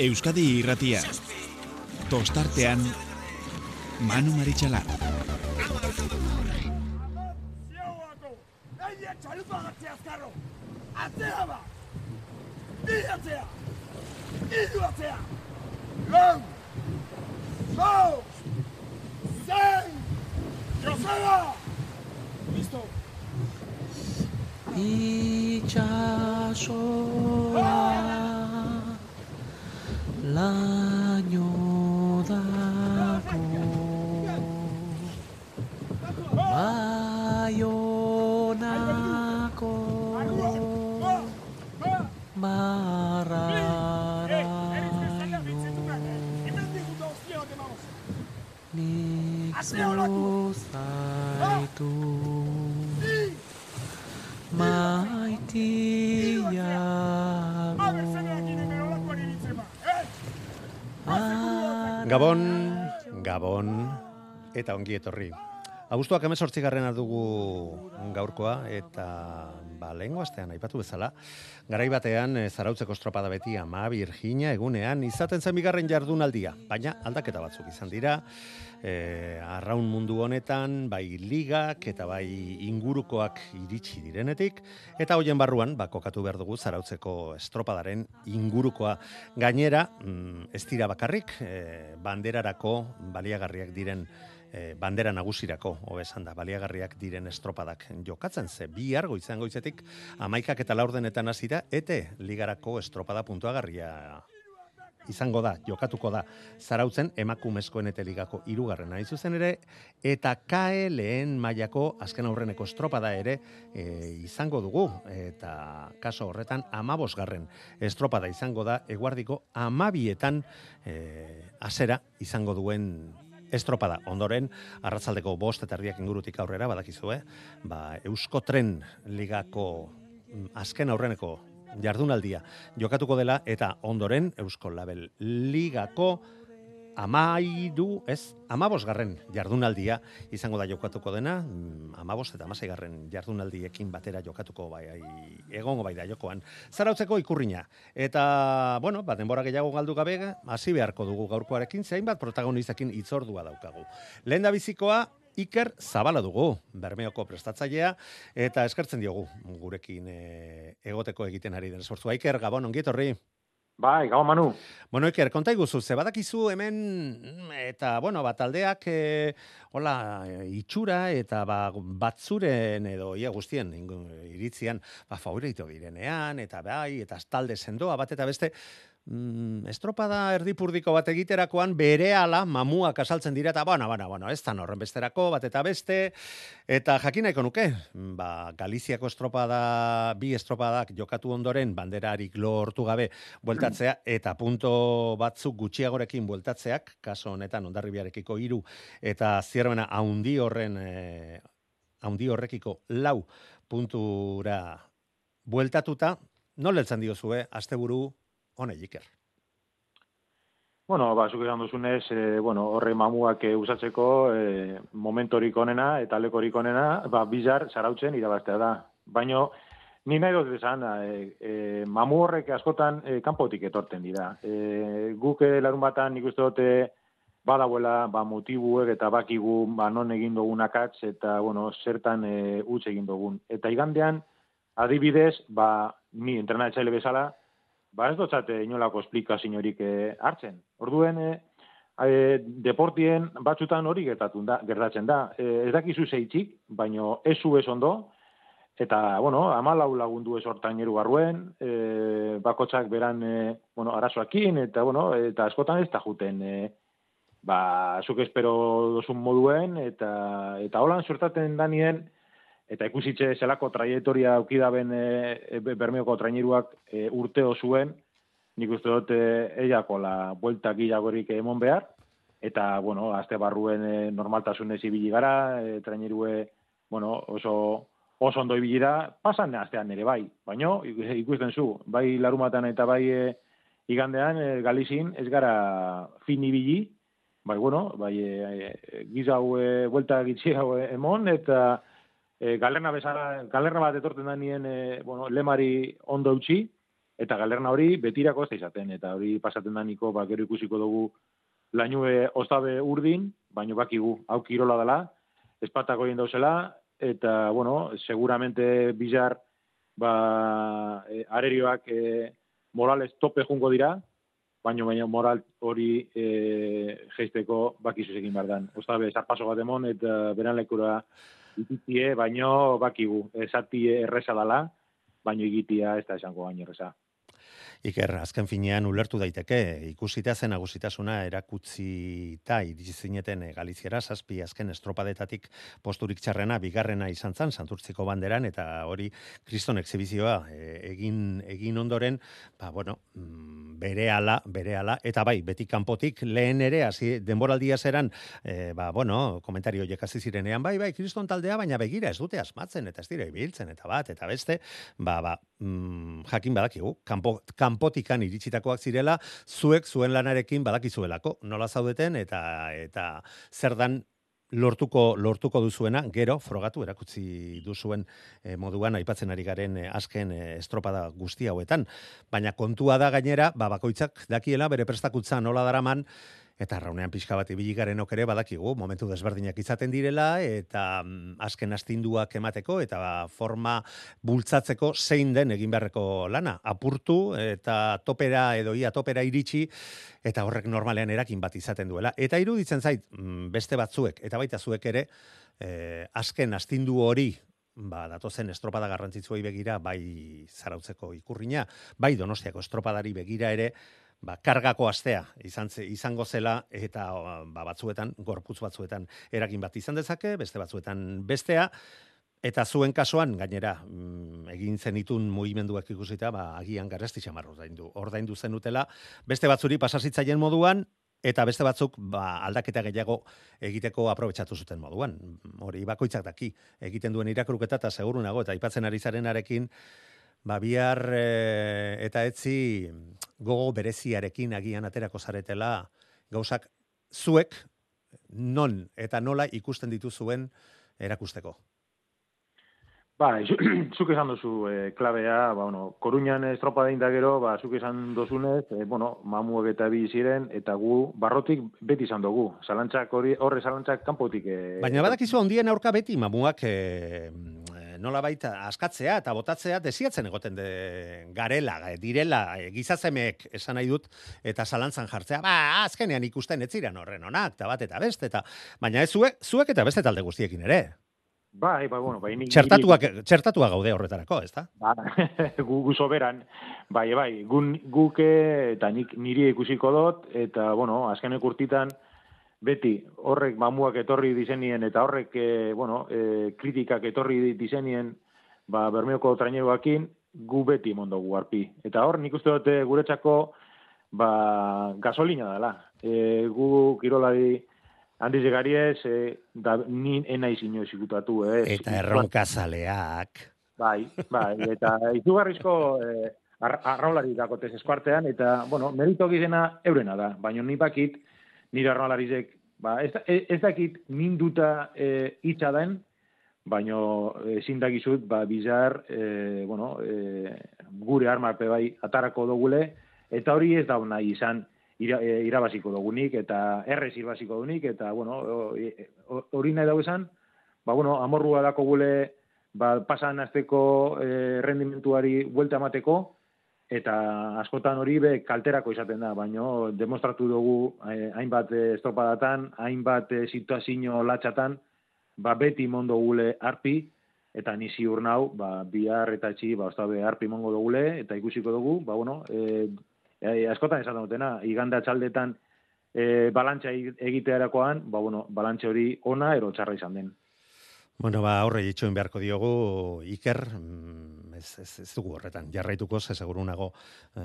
Euskadi irratia. Tostartean, Manu Maritxalar. Atzea ba! Bi! Iru atzea! Lau! Zau! Zein! Joseba! Listo! itxasoa laino dako baionako barraraino nik zuzaitu eta ongi etorri. Abuztuak emezortzi garrena dugu gaurkoa, eta ba, lehengo astean aipatu bezala, garai batean e, zarautzeko estropada beti ama Virginia egunean izaten zen bigarren jardunaldia, baina aldaketa batzuk izan dira, e, arraun mundu honetan, bai ligak eta bai ingurukoak iritsi direnetik, eta hoien barruan, ba, kokatu behar dugu zarautzeko estropadaren ingurukoa. Gainera, mm, ez dira bakarrik, e, banderarako baliagarriak diren e, bandera nagusirako, hobesan da, baliagarriak diren estropadak jokatzen. Ze, bi argo izan goizetik, amaikak eta laurdenetan hasira ete ligarako estropada puntuagarria izango da, jokatuko da, zarautzen emakumezkoen eta ligako irugarren hain zuzen ere, eta kae lehen mailako azken aurreneko estropada ere e, izango dugu, eta kaso horretan amabosgarren estropada izango da, eguardiko amabietan e, azera izango duen estropada. Ondoren, arratzaldeko bost eta erdiak ingurutik aurrera, badakizu, eh? Ba, Eusko Tren ligako mm, azken aurreneko jardunaldia jokatuko dela eta ondoren Eusko Label ligako amairu, ez, amabosgarren jardunaldia izango da jokatuko dena, mm, amabos eta amaseigarren jardunaldiekin batera jokatuko bai, egongo bai da jokoan. Zarautzeko ikurriña. Eta, bueno, bat denbora gehiago galdu gabe, hasi beharko dugu gaurkoarekin, zein bat protagonizakin itzordua daukagu. Lehen da bizikoa, Iker Zabala dugu, Bermeoko prestatzailea, eta eskertzen diogu gurekin e, egoteko egiten ari den esfortzua. Iker, Gabon, ongietorri. Bai, gau manu. Bueno, Iker, konta iguzu, ze badakizu hemen, eta, bueno, bat aldeak, e, hola, itxura, eta ba, batzuren edo, ia guztien, iritzian, ba, favorito direnean, eta bai, eta talde sendoa, bat eta beste, mm, estropada erdipurdiko bat egiterakoan bere ala mamuak asaltzen dira eta bueno, bueno, bueno, ez da horren besterako bat eta beste eta jakinaiko nuke ba, Galiziako estropada bi estropadak jokatu ondoren banderarik lortu gabe bueltatzea eta punto batzuk gutxiagorekin bueltatzeak kaso honetan ondarribiarekiko hiru eta zierbena haundi horren e, haundi horrekiko lau puntura bueltatuta nola eltzan diozue, asteburu hone jiker. Bueno, ba, zuk esan duzunez, e, bueno, horre mamuak e, usatzeko e, momentorik onena eta lekorik onena, ba, bizar, zarautzen irabaztea da. Baino, ni nahi dut esan, e, e, mamu horrek askotan e, kanpotik etorten dira. E, guk larun batan nik uste dute badabuela ba, motibuek eta bakigu ba, non egin dugun akatz eta bueno, zertan e, utz egin dugun. Eta igandean, adibidez, ba, mi entrenatzaile bezala, ba ez dotzate inolako esplikaziorik eh, hartzen. Orduen, eh, eh, deportien batzutan hori gertatun da, gertatzen da. Eh, ez dakizu zeitzik, baino ez zu ez ondo, eta, bueno, amalau lagundu ez hortaineru barruen, eh, bakotsak beran, eh, bueno, arazoakin, eta, bueno, eta askotan ez da juten, eh, ba, zuk espero dozun moduen, eta, eta holan sortaten danien, eta ikusitxe zelako traietoria aukidaben e, e, bermeoko traineruak e, urteo zuen, nik uste dut eiako la buelta gilagorik emon behar, eta, bueno, azte barruen e, normaltasunez ibili gara, e, trainerue, bueno, oso, oso ondo ibili da, pasan astean ere bai, baino, ikusten zu, bai larumatan eta bai e, igandean, e, galizin, ez gara fin ibili, bai, bueno, bai, e, e, gizau e, buelta gitxiago emon, eta, e, galerna bezala, galerna bat etorten da nien, e, bueno, lemari ondo utzi, eta galerna hori betirako ez da izaten, eta hori pasaten da niko, ba, gero ikusiko dugu lainue ostabe urdin, baino bakigu, hau kirola dela, espatako egin dauzela, eta, bueno, seguramente bizar, ba, e, arerioak e, morales tope jungo dira, baino baino moral hori e, geisteko bakizu egin behar dan. Ostabe, zarpaso bat emon, eta beran lekura ititie, baino bakigu, esatie erresa dala, baino egitia ez da esango baino erresa. Iker, azken finean ulertu daiteke, ikusita zen agusitasuna erakutzi ta iritsi zineten eh, Galiziera zazpi azken estropadetatik posturik txarrena bigarrena izan zan Santurtziko banderan eta hori kriston exhibizioa eh, egin egin ondoren, ba bueno, mm, berehala, berehala eta bai, beti kanpotik lehen ere hasi denboraldia zeran, e, ba bueno, komentario jekasi zirenean, bai, bai, kriston taldea, baina begira ez dute asmatzen eta ez dira ibiltzen eta bat eta beste, ba ba, mm, jakin badakigu, kanpo kanpotikan iritsitakoak zirela, zuek zuen lanarekin badakizuelako, nola zaudeten eta eta zer dan lortuko lortuko duzuena gero frogatu erakutsi duzuen e, moduan aipatzen ari garen e, azken e, estropada guzti hauetan. Baina kontua da gainera ba bakoitzak dakiela bere prestakutza nola daraman Eta raunean pixka bat ibilikaren okere badakigu, momentu desberdinak izaten direla, eta mm, azken astinduak emateko, eta forma bultzatzeko zein den egin beharreko lana. Apurtu, eta topera edo ia topera iritsi, eta horrek normalean erakin bat izaten duela. Eta iruditzen zait, mm, beste batzuek, eta baita zuek ere, eh, azken astindu hori, ba, datozen estropada garrantzitzuei begira, bai zarautzeko ikurrina, bai donostiako estropadari begira ere, ba, kargako astea izan izango zela eta ba, batzuetan gorputz batzuetan erakin bat izan dezake, beste batzuetan bestea eta zuen kasuan gainera mm, egin zenitun mugimenduak ikusita, ba agian garesti xamar ordaindu. Ordaindu zenutela beste batzuri pasasitzaien moduan eta beste batzuk ba, aldaketa gehiago egiteko aprobetsatu zuten moduan. Hori bakoitzak daki egiten duen irakurketa eta seguru nago eta aipatzen ari zarenarekin ba, bihar e, eta etzi gogo bereziarekin agian aterako zaretela gauzak zuek non eta nola ikusten dituzuen erakusteko. Ba, zuk esan duzu e, klabea, ba, bueno, koruñan estropa da gero, ba, zuk esan dozunez, e, bueno, mamuek eta bi ziren, eta gu barrotik beti izan dugu. Zalantzak hori, horre zalantzak kanpotik. E, Baina badakizu ondien aurka beti mamuak e, nola baita askatzea eta botatzea desiatzen egoten de garela, eh, direla, e, gizazemek esan nahi dut, eta zalantzan jartzea, ba, azkenean ikusten ez ziren horren onak, eta bat eta beste, eta, baina ez zuek, zuek eta beste talde guztiekin ere. Bai, bai, bueno, bai, nik, txertatuak, txertatua gaude horretarako, ez da? Ba, gu, gu soberan, bai, bai, gun, guke eta nik niri ikusiko dut, eta, bueno, azkenek urtitan, beti horrek mamuak etorri dizenien eta horrek e, bueno, e, kritikak etorri dizenien ba, bermeoko trainegoakin gu beti mondo gu arpi. Eta hor nik uste dute guretzako ba, gasolina dela. E, gu kirolari handiz egariez e, da nin ena izino ezikutatu. Eh? Eta erronka zaleak. Bai, bai, eta izugarrizko e, arraulari dakotez eskuartean, eta, bueno, merito gizena eurena da, baina ni bakit, nire arrolarizek, ba, ez, ez dakit minduta e, itxa den, baino ezin dakizut, ba, bizar, e, bueno, e, gure armarpe bai atarako dogule, eta hori ez da nahi izan ira, e, irabaziko dugunik, eta errez irabaziko dugunik, eta, bueno, hori nahi dago esan, ba, bueno, amorrua dako gule, ba, pasan azteko e, rendimentuari buelta emateko, eta askotan hori be kalterako izaten da, baino demostratu dugu eh, hainbat eh, estropadatan, hainbat eh, situazio latxatan, ba beti mondo gule arpi, eta ni ziur nau, ba, bihar eta etxi, ba, ostabe arpi mongo dugule, eta ikusiko dugu, ba, bueno, e, e, askotan esaten dutena, iganda txaldetan e, balantza egitearakoan, ba, bueno, balantza hori ona ero txarra izan den. Bueno, ba, horre ditxoen beharko diogu, Iker, mm, ez, ez, ez dugu horretan, jarraituko, ze seguru nago, e,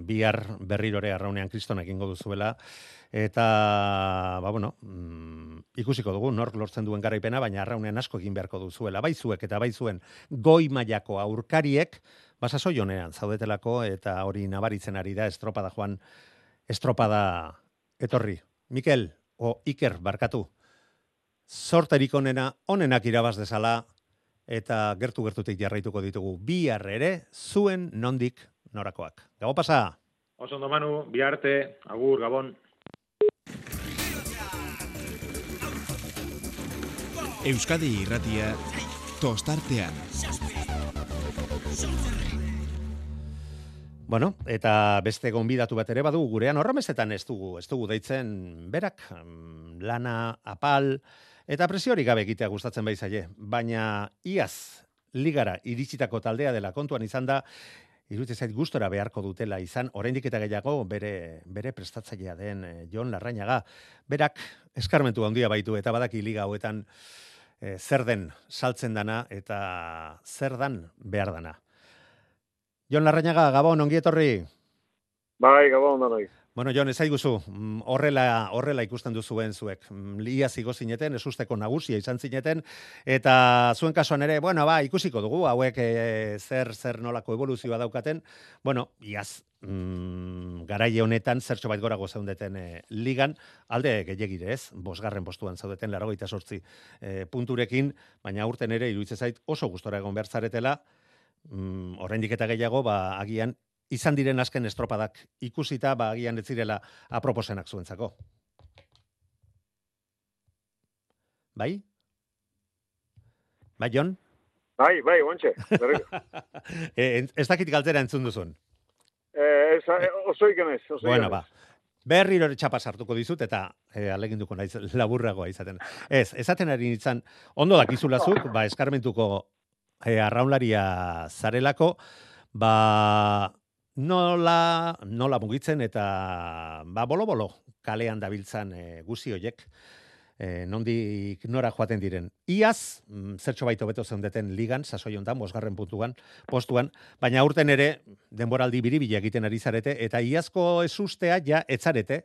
bihar berrirore arraunean kristonak egingo duzuela, eta, ba, bueno, mm, ikusiko dugu, nork lortzen duen garaipena, baina arraunean asko egin beharko duzuela, bai zuek eta bai zuen goi mailako aurkariek, basaso jonean, zaudetelako, eta hori nabaritzen ari da, estropada joan, estropada etorri. Mikel, o Iker, barkatu, sorterik onena, onenak irabaz dezala, eta gertu gertutik jarraituko ditugu bi ere zuen nondik norakoak. Gabo pasa! Oso ondo manu, biharte, agur, gabon. Euskadi irratia tostartean. Bueno, eta beste gonbidatu bat ere badu gurean horramezetan ez dugu, ez dugu deitzen berak mm, lana, apal, eta presiori gabe egitea gustatzen bai zaie. Baina iaz ligara iritsitako taldea dela kontuan izan da, iruditze zait gustora beharko dutela izan, oraindik eta gehiago bere, bere prestatzailea den eh, Jon Larrañaga. Berak eskarmentu handia baitu eta badaki liga hauetan eh, zer den saltzen dana eta zer dan behar dana. Jon Larrañaga, Gabon, ongi etorri. Bai, gabon, danoi. Bueno, Jon, ez aiguzu, mm, horrela, horrela ikusten duzuen zuek. Mm, Lia zigo zineten, esusteko nagusia izan zineten, eta zuen kasuan ere, bueno, ba, ikusiko dugu, hauek e, zer, zer nolako evoluzioa daukaten. Bueno, iaz, mm, garaile honetan, zertxo bait gorago zaundeten e, ligan, alde gehiagire ez, bosgarren postuan zaudeten, laragoita sortzi e, punturekin, baina urten ere, iruditzen oso gustora egon behar zaretela, mm, oraindik eta gehiago, ba, agian, izan diren azken estropadak ikusita, ba, agian ez zirela aproposenak zuentzako. Bai? Bai, Jon? Bai, bai, berriro. e, ez dakit galtzera entzun duzun. eh, eh, oso ikenez, oso Bueno, ba. Berriro txapa sartuko dizut eta e, aleginduko naiz laburragoa izaten. Ez, esaten ari nintzen, ondo dakizulazuk, ba, eskarmentuko e, arraunlaria zarelako, ba, nola, nola mugitzen eta ba, bolo-bolo kalean dabiltzan e, guzi hoiek, e, nondik nora joaten diren. Iaz, mm, zertxo baito beto zeundeten ligan, sasoi honetan, bosgarren puntuan, postuan, baina urten ere, denboraldi biribila egiten ari zarete, eta iazko esustea ja etzarete,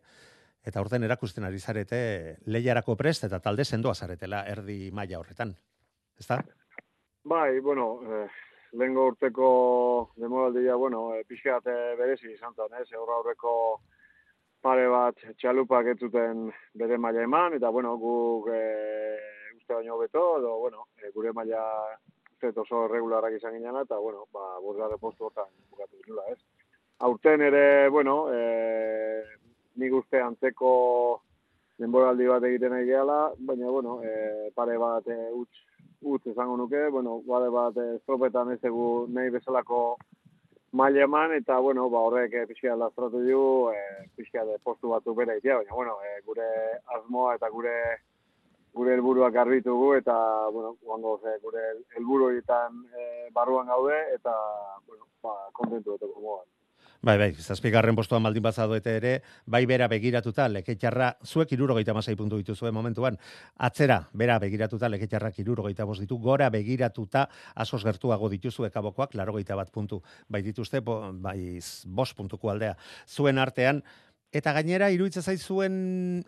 eta urten erakusten ari zarete lehiarako prest, eta talde sendoa zaretela erdi maila horretan. Ezta? Bai, bueno, eh, lehengo urteko demoraldia, bueno, eh, pixkat eh, berezi izan zen, ez? Aurra aurreko pare bat txalupak ez zuten bere maila eman, eta, bueno, guk eh, uste baino beto, edo, bueno, eh, gure maila uste oso regularrak izan ginen, eta, bueno, ba, bosgarre postu hortan bukatu ginula, ez? Aurten ere, bueno, eh, nik uste antzeko denboraldi bat egiten nahi gehala, baina, bueno, eh, pare bat eh, utz utz esango nuke, bueno, bade bat eh, estropetan ez dugu nahi bezalako maila eman, eta, bueno, ba, horrek eh, pixka lastratu du, eh, pixka de postu batu bere itea, baina, bueno, eh, gure asmoa eta gure gure helburuak garbitugu eta bueno, guango ze gure helburu horietan eh, barruan gaude eta bueno, ba kontentu eta gogoan. Bai, bai, zazpigarren postuan baldin bazadoete ere, bai bera begiratuta, leketxarra, zuek irurogeita masai puntu dituzue momentuan, atzera, bera begiratuta, leketxarrak irurogeita bost ditu, gora begiratuta, asos gertuago dituzue kabokoak, larogeita bat puntu, bai dituzte, bo, bai bost puntuko aldea, zuen artean, eta gainera iruditzen zaizuen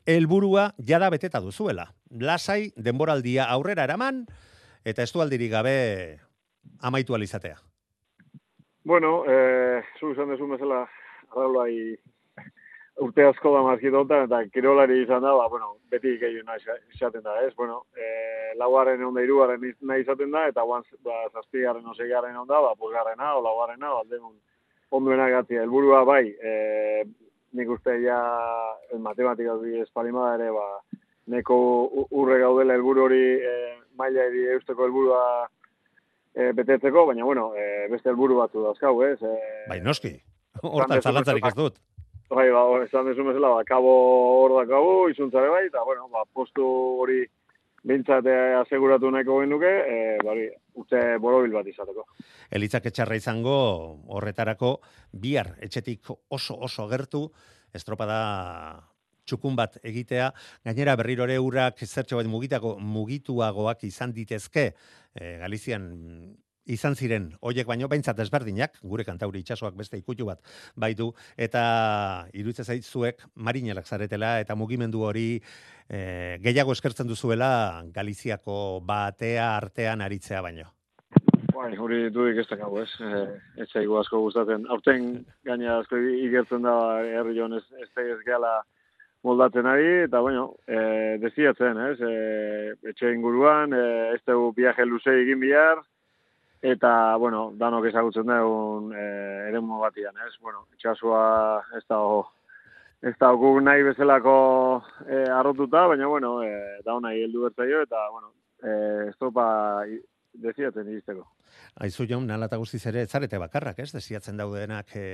helburua jada beteta duzuela. Lasai, denboraldia aurrera eraman, eta estualdirik gabe amaitu alizatea. Bueno, eh, zu izan desun bezala, arraulai urte asko da mazkitotan, eta kirolari izan da, ba, bueno, beti gehiago nahi izaten da, ez? Bueno, eh, laugarren egon da irugarren nahi izaten da, eta guan, ba, zazpigarren oseigarren egon da, ba, pulgarrena, o laugarrena, aldegun onduenak gatzia. Elburua, bai, eh, nik uste ja el matematika bi espalima ere, ba, neko urre gaudela helburu hori eh, maila eri eusteko helburua e, betetzeko, baina bueno, e, beste helburu batzu dauzkau, ez? E, Bai, noski, hortan zalantzarik ez dut. Bai, ba, esan dezu bezala, ba, kabo hor dakagu, izuntzare bai, eta, bueno, ba, postu hori bintzat aseguratu nahiko genuke, e, bari, urte borobil bat izateko. Elitzak etxarra izango horretarako bihar etxetik oso oso gertu estropada txukun bat egitea, gainera berriro ere urak zertxo bat mugitako mugituagoak izan ditezke, e, Galizian izan ziren hoiek baino behintzat desberdinak, gure kantauri itsasoak beste ikutu bat baitu, eta iruditzen zait zuek marinelak zaretela eta mugimendu hori e, gehiago eskertzen duzuela Galiziako batea artean aritzea baino. Bai, hori dudik ez dakago, ez? E, ez asko gustatzen. Aurten gaina asko igertzen da herri ez, ez, ez gehala moldatzen ari, eta bueno, e, desiatzen, ez? E, etxe inguruan, e, ez dugu viaje luze egin bihar, eta, bueno, danok ezagutzen dugun e, eremu batian, ez? Bueno, itxasua ez da ez da guk nahi bezalako e, arrotuta, baina, bueno, e, da nahi heldu bertzaio, eta, bueno, e, estropa desiatzen iristeko. Aizu jaun, nala eta guztiz ere, zarete bakarrak, ez? Desiatzen daudenak e,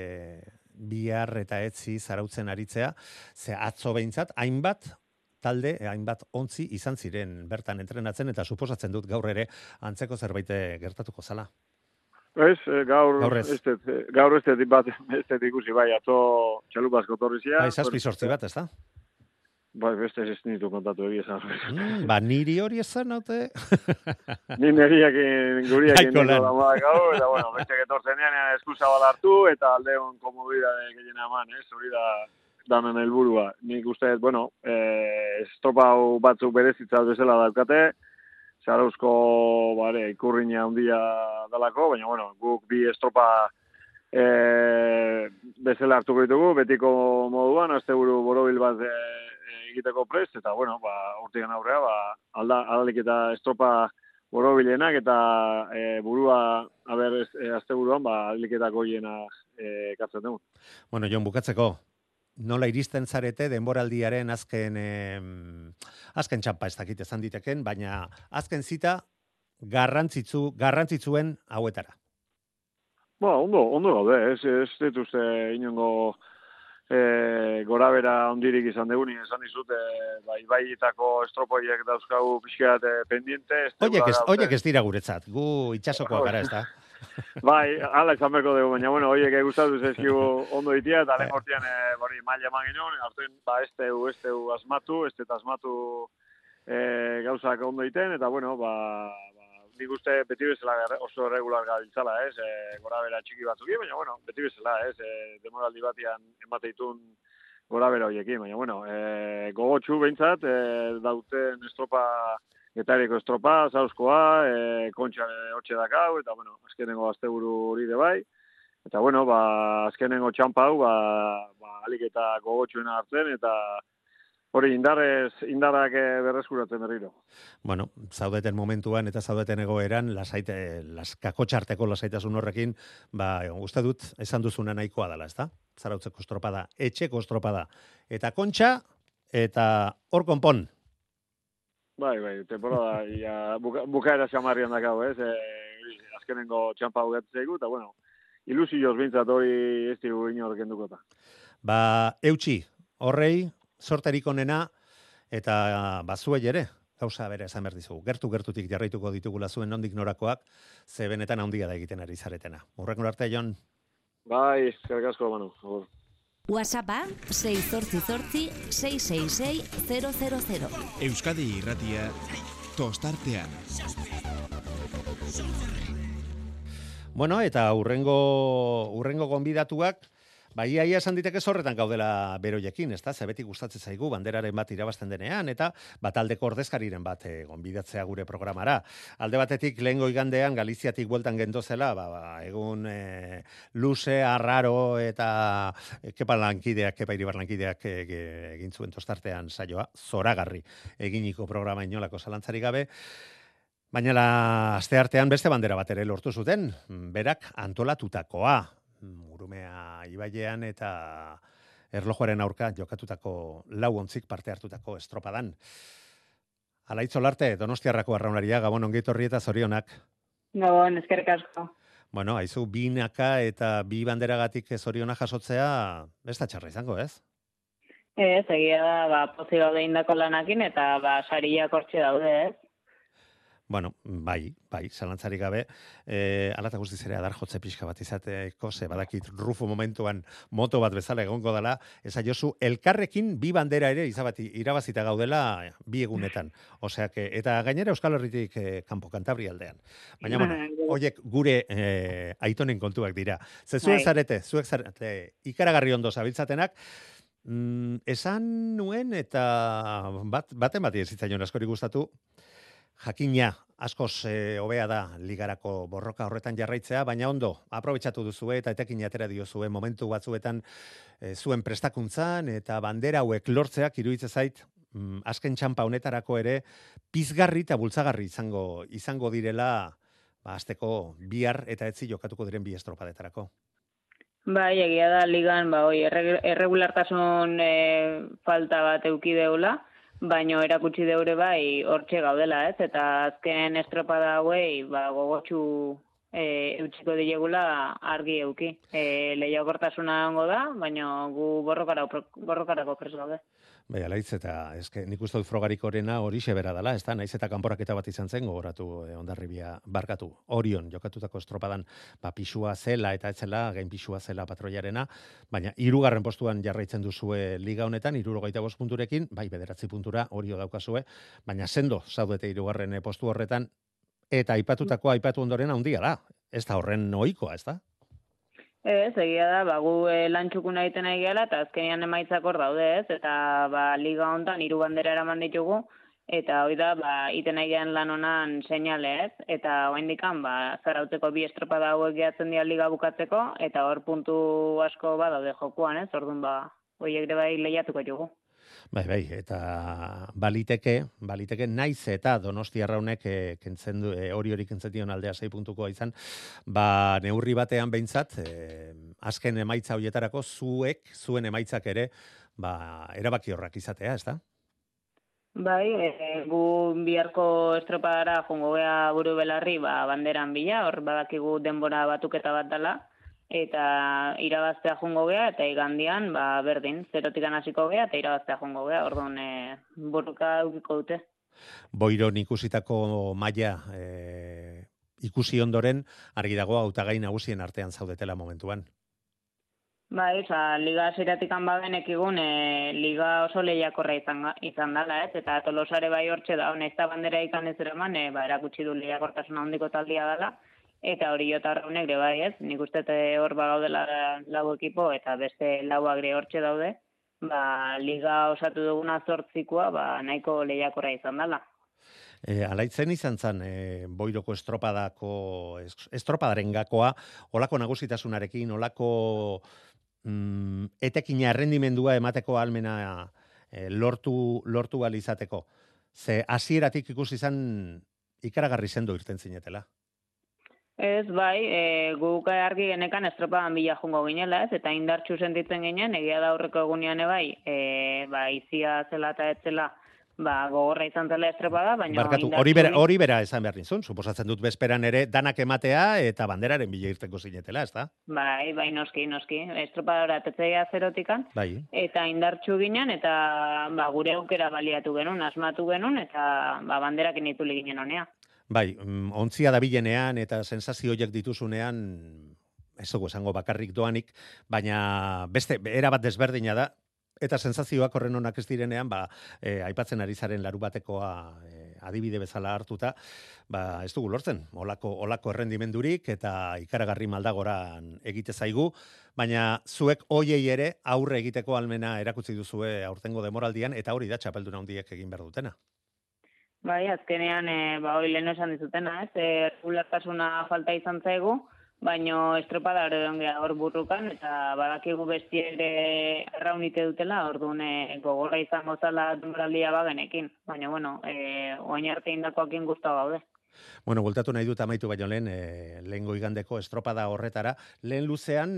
bihar eta etzi zarautzen aritzea, ze atzo behintzat, hainbat, talde, hainbat ontzi izan ziren bertan entrenatzen, eta suposatzen dut gaur ere antzeko zerbait gertatuko zala. Ez, gaur, gaur ez. Este, gaur ez bat, ez ikusi, bai, atzo txalupazko torrizia. Bai, zazpi sortzi bat, ez da? Bai, beste ez nitu kontatu egia zan. Mm, ba, niri hori ez zan, haute? Ni neriak guriak niko da modak hau, eta bueno, beste getortzen ean eskusa hartu, eta aldeon komodidade gehien eman, ez, hori da damen helburua. Nik uste, bueno, eh, estropa batzuk berezitza bezala daukate, zarauzko, bare, ikurriña handia dalako, baina, bueno, guk bi estropa eh, bezala hartuko ditugu, betiko moduan, azte buru borobil bat eh, egiteko prest, eta, bueno, ba, urtean aurrea, ba, alda, aldalik eta estropa borobilenak, eta e, burua, haber, e, azte buruan, ba, aldalik eta goiena e, katzen dugu. Bueno, Jon, bukatzeko, nola iristen zarete denboraldiaren azken, e, azken txampa ez dakit ezan diteken, baina azken zita garrantzitzu, garrantzitsuen hauetara. Ba, ondo, ondo gaude, ez, ez dituzte inongo e, gora bera ondirik izan deguni, esan izut, e, bai, bai itako estropoiek dauzkagu pixkeat e, pendiente. Oiek ez, dira guretzat, gu itxasokoa gara ez da. bai, ala izan berko dugu, baina, bueno, oiek egustatu zezkigu ondo ditia, eta lehen hortian, e, bori, maile eman genuen, hartuen, ba, ez teu, ez teu asmatu, ez teu asmatu e, gauzak ondo diten, eta, bueno, ba, nik uste beti bezala oso regular gabiltzala, ez, e, gora bera txiki batzuk, baina, bueno, beti bezala, ez, e, demoraldi batian emateitun gora bera horiekin, baina, bueno, e, gogotxu behintzat, e, dauten estropa, getareko estropa, zauzkoa, e, kontxa hotxe dakau, eta, bueno, azkenengo asteburu hori de bai, eta, bueno, ba, azkenengo txampau, ba, ba, alik eta gogotxuena hartzen, eta, hori indarrez, indarrak eh, berreskuratzen berriro. Bueno, zaudeten momentuan eta zaudeten egoeran, lasaite, las kakotxarteko lasaitasun horrekin, ba, uste dut, esan duzuna nahikoa dela, ezta? Zarautzeko estropada, etxeko estropada. Eta kontxa, eta hor konpon. Bai, bai, temporada, ia, buka, bukaera xamarrian dakau, ez? E, azkenengo txampa ugatzeigu, eta bueno, ilusioz bintzat hori ez dugu inor kendukota. Ba, eutxi, horrei, sorterik onena eta bazuei ere gauza bere esan behar dizugu. Gertu gertutik jarraituko ditugula zuen nondik norakoak, ze benetan handia da egiten ari zaretena. Urrek arte, Jon? Bai, eskerrik asko, Manu. WhatsAppa 688 666 000. Euskadi Irratia tostartean. Bueno, eta urrengo urrengo gonbidatuak Bai, ia esan diteke zorretan gaudela beroiekin, ez da? Zebetik gustatzen zaigu, banderaren bat irabazten denean, eta bat aldeko ordezkariren bat e, gonbidatzea gure programara. Alde batetik lehen goigandean, Galiziatik bueltan gendozela, ba, ba, egun e, luze, arraro, eta e, kepa lankideak, kepa iribar lankideak e, egin zuen tostartean saioa, zoragarri eginiko programa inolako zalantzari gabe, Baina la aste artean beste bandera bat ere lortu zuten, berak antolatutakoa, Murumea ibailean eta erlojuaren aurka jokatutako lau ontzik parte hartutako estropadan. Alaitzo larte, donostiarrako arraunaria, gabon ongeit horri eta zorionak. Gabon, eskerrik asko. Bueno, haizu, bi naka eta bi banderagatik zoriona jasotzea, ez da txarra izango, ez? Ez, egia da, ba, pozi gaude indako lanakin, eta ba, sariak hortxe daude, ez? Bueno, bai, bai, zalantzari gabe, eh, alata guztiz ere adar jotze pixka bat izateko, ze badakit rufo momentuan moto bat bezala egongo dela, eza jozu, elkarrekin bi bandera ere izabati irabazita gaudela bi egunetan. Osea, que, eta gainera Euskal Herritik eh, kanpo kantabri aldean. Baina, bueno, oiek gure eh, aitonen kontuak dira. Ze zuek bai. zarete, zuek zarete, ikaragarri ondo zabiltzatenak, mm, esan nuen eta bat, baten bat ez askori gustatu, jakina askoz e, hobea da ligarako borroka horretan jarraitzea, baina ondo, aprobetsatu duzu eta etekin atera dio zuen momentu batzuetan e, zuen prestakuntzan eta bandera hauek lortzeak iruditzen zait mm, azken txampa honetarako ere pizgarri eta bultzagarri izango izango direla ba, azteko bihar eta etzi jokatuko diren bi estropadetarako. Bai, egia da ligan, ba, oi, erre- erregulartasun e, falta bat euki deula, baino erakutsi deure bai hortxe gaudela, ez? Eta azken estropada hauei, ba, gogotxu e, eutxiko diegula argi euki. E, lehiakortasuna ongo da, baino gu borrokara, borrokarako pres gaude. Bai, alaitz, eta eske, nik uste dut frogarik horrena hori xebera dela, ez da, naiz eta kanporaketa bat izan zen, gogoratu eh, ondarribia barkatu. Orion, jokatutako estropadan, ba, pixua zela eta etzela, gain pixua zela patroiarena, baina hirugarren postuan jarraitzen duzue liga honetan, irurogeita bost punturekin, bai, bederatzi puntura horio daukazue, baina sendo zaudete hirugarren eh, postu horretan, eta aipatutako aipatu ondoren handia da. Ez da horren ohikoa, ez da? Ez, egia da, ba, gu e, lantxukuna egiten nahi gehala, eta azkenean emaitzak hor daude, ez? Eta, ba, liga hontan hiru bandera eraman ditugu, eta hoi da, ba, iten nahi lan honan seinale, ez? Eta oaindikan, ba, zarauteko bi estropada hauek gehatzen dira liga bukatzeko, eta hor puntu asko ba daude jokuan, ez? Orduan, ba, hoiek ere bai lehiatuko jugu. Bai, bai, eta baliteke, baliteke naiz eta Donostia Raunek e, kentzen du e, hori hori kentzen dion aldea 6 puntukoa izan, ba neurri batean beintzat, e, azken emaitza hoietarako zuek, zuen emaitzak ere, ba erabaki horrak izatea, ezta? Bai, e, gu biharko estropadara jongo gea buru belarri, ba, banderan bila, hor badakigu denbora batuketa bat dela, eta irabaztea jongo gea, eta igandian, ba, berdin, zerotikan hasiko gea, eta irabaztea jongo gea, orduan, e, burruka eukiko dute. Boiron ikusitako maila e, ikusi ondoren, argi dago hautagai nagusien artean zaudetela momentuan. Bai, oza, liga ziratikan badenek egun, e, liga oso lehiakorra izan, izan dela, ez? Eta tolosare bai hortxe da, honez da bandera ikan ez eraman, e, ba, erakutsi du lehiakortasuna handiko taldia dela, eta hori jota raunek ere bai, ez? Nik uste eh, hor bagaudela lau ekipo, eta beste lauak ere hortxe daude, ba, liga osatu duguna zortzikoa, ba, nahiko lehiakorra izan dela. E, alaitzen izan zen, e, boiroko estropadako, es- estropadaren gakoa, olako nagusitasunarekin, olako mm, etekina errendimendua emateko almena e, lortu, lortu ahal izateko. Ze hasieratik ikusi izan ikaragarri sendo irten zinetela. Ez, bai, e, guk argi genekan estropadan bila jungo ginela, ez, eta indartxu sentitzen ginen, egia da aurreko egunean ebai, e, ba, izia zela eta etzela, ba, gogorra izan zela estropada, baina... Barkatu, hori bera, hori bera esan behar nizun, suposatzen dut bezperan ere danak ematea eta banderaren bila irteko zinetela, ez da? Bai, bai, noski, noski, estropadora tetzeia zerotikan, Bai. eta indartxu ginen, eta ba, gure aukera baliatu genuen, asmatu genuen, eta ba, banderakin ituli ginen honea. Bai, mm, ontzia dabilenean eta sensazio horiek dituzunean ez dugu esango bakarrik doanik, baina beste era bat desberdina da eta sensazioak horren onak ez direnean, ba, eh, aipatzen ari zaren laru batekoa eh, adibide bezala hartuta, ba, ez dugu lortzen, olako, olako errendimendurik eta ikaragarri maldagoran egite zaigu, baina zuek hoiei ere aurre egiteko almena erakutsi duzue aurtengo demoraldian eta hori da txapeldun handiek egin behar dutena. Bai, azkenean, e, ba, hori lehen esan dizutena, ez, e, regulartasuna falta izan zaigu, baino estropada ongea hor burrukan, eta badakigu besti ere arraunite dutela, orduan e, gogorra izango zala denboraldia bagenekin. Baina, bueno, e, oain arte indakoakin guztu gaude. Bueno, voltatu nahi dut amaitu baino lehen, e, lehen goigandeko estropada horretara, lehen luzean,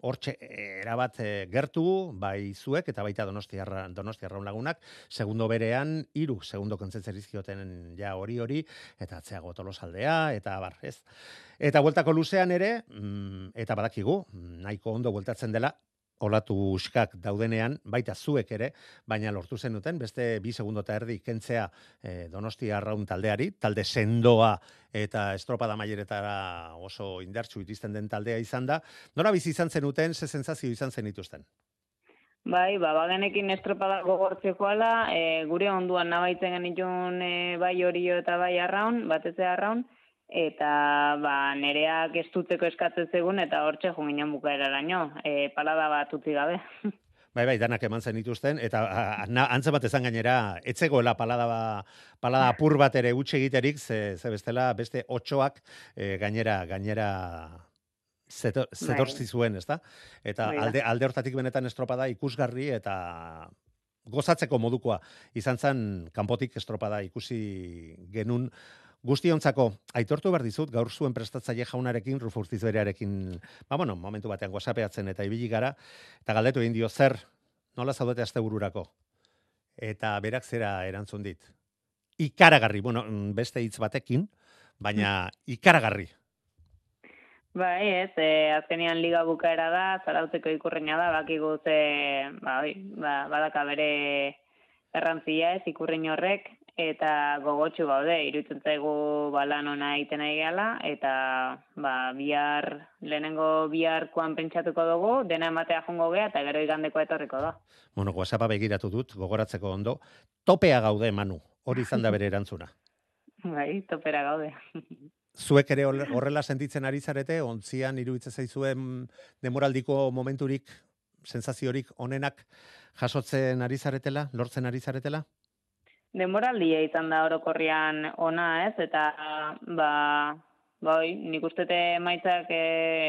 hortxe erabat e, gertu, bai zuek eta baita donostiarra, donostiarra lagunak, segundo berean, iru, segundo kontzentzerizkioten ja hori hori, eta atzeago tolosaldea, eta bar, ez. Eta bueltako luzean ere, mm, eta badakigu, nahiko ondo bueltatzen dela, olatu uskak daudenean, baita zuek ere, baina lortu zenuten, beste bi segundo eta erdi kentzea e, Donostia Arraun taldeari, talde sendoa eta estropada maileretara oso indartsu itizten den taldea izan da. Nora bizi izan zenuten, ze sensazio izan zenituzten? Bai, ba, bagenekin estropada gogortzekoala, e, gure onduan nabaitzen genitun e, bai horio eta bai arraun, batez arraun, eta ba, nereak estutzeko eskatzen zegun, eta hortxe jo ginen bukaeraraino, e, palada bat utzi gabe. Bai, bai, danak eman zen dituzten, eta antze bat ezan gainera, etzegoela palada, ba, palada apur bat ere utxe egiterik, ze, ze bestela beste otxoak e, gainera, gainera zetor, zetorzi zuen, ezta? Eta Bai da. alde, alde hortatik benetan estropada ikusgarri eta gozatzeko modukoa izan zen kanpotik estropada ikusi genun Guztiontzako, aitortu behar dizut, gaur zuen prestatzaile jaunarekin, Rufurtiz berearekin, ba, bueno, momentu batean whatsappeatzen eta ibili gara, eta galdetu egin dio zer, nola zaudete astebururako? Eta berak zera erantzun dit. Ikaragarri, bueno, mm, beste hitz batekin, baina ikaragarri. Bai, ez, e, azkenean liga bukaera da, zarautzeko ikurreina da, bakigu ze, ba, ba, badaka bere errantzia ez ikurrein horrek, eta gogotxu gaude, iruditzen zaigu balan ona egiten nahi gehala, eta ba, bihar, lehenengo biharkoan pentsatuko dugu, dena ematea jongo gea, eta gero igandeko etorriko da. Bueno, WhatsAppa begiratu dut, gogoratzeko ondo, topea gaude, Manu, hori izan da bere erantzuna. Bai, topera gaude. zuek ere hor- horrela sentitzen ari zarete, ontzian iruditzen zaizuen demoraldiko momenturik, sensaziorik onenak jasotzen ari zaretela, lortzen ari zaretela? Denboraldia izan da orokorrian ona, ez? Eta ba bai, nik ustete emaitzak e,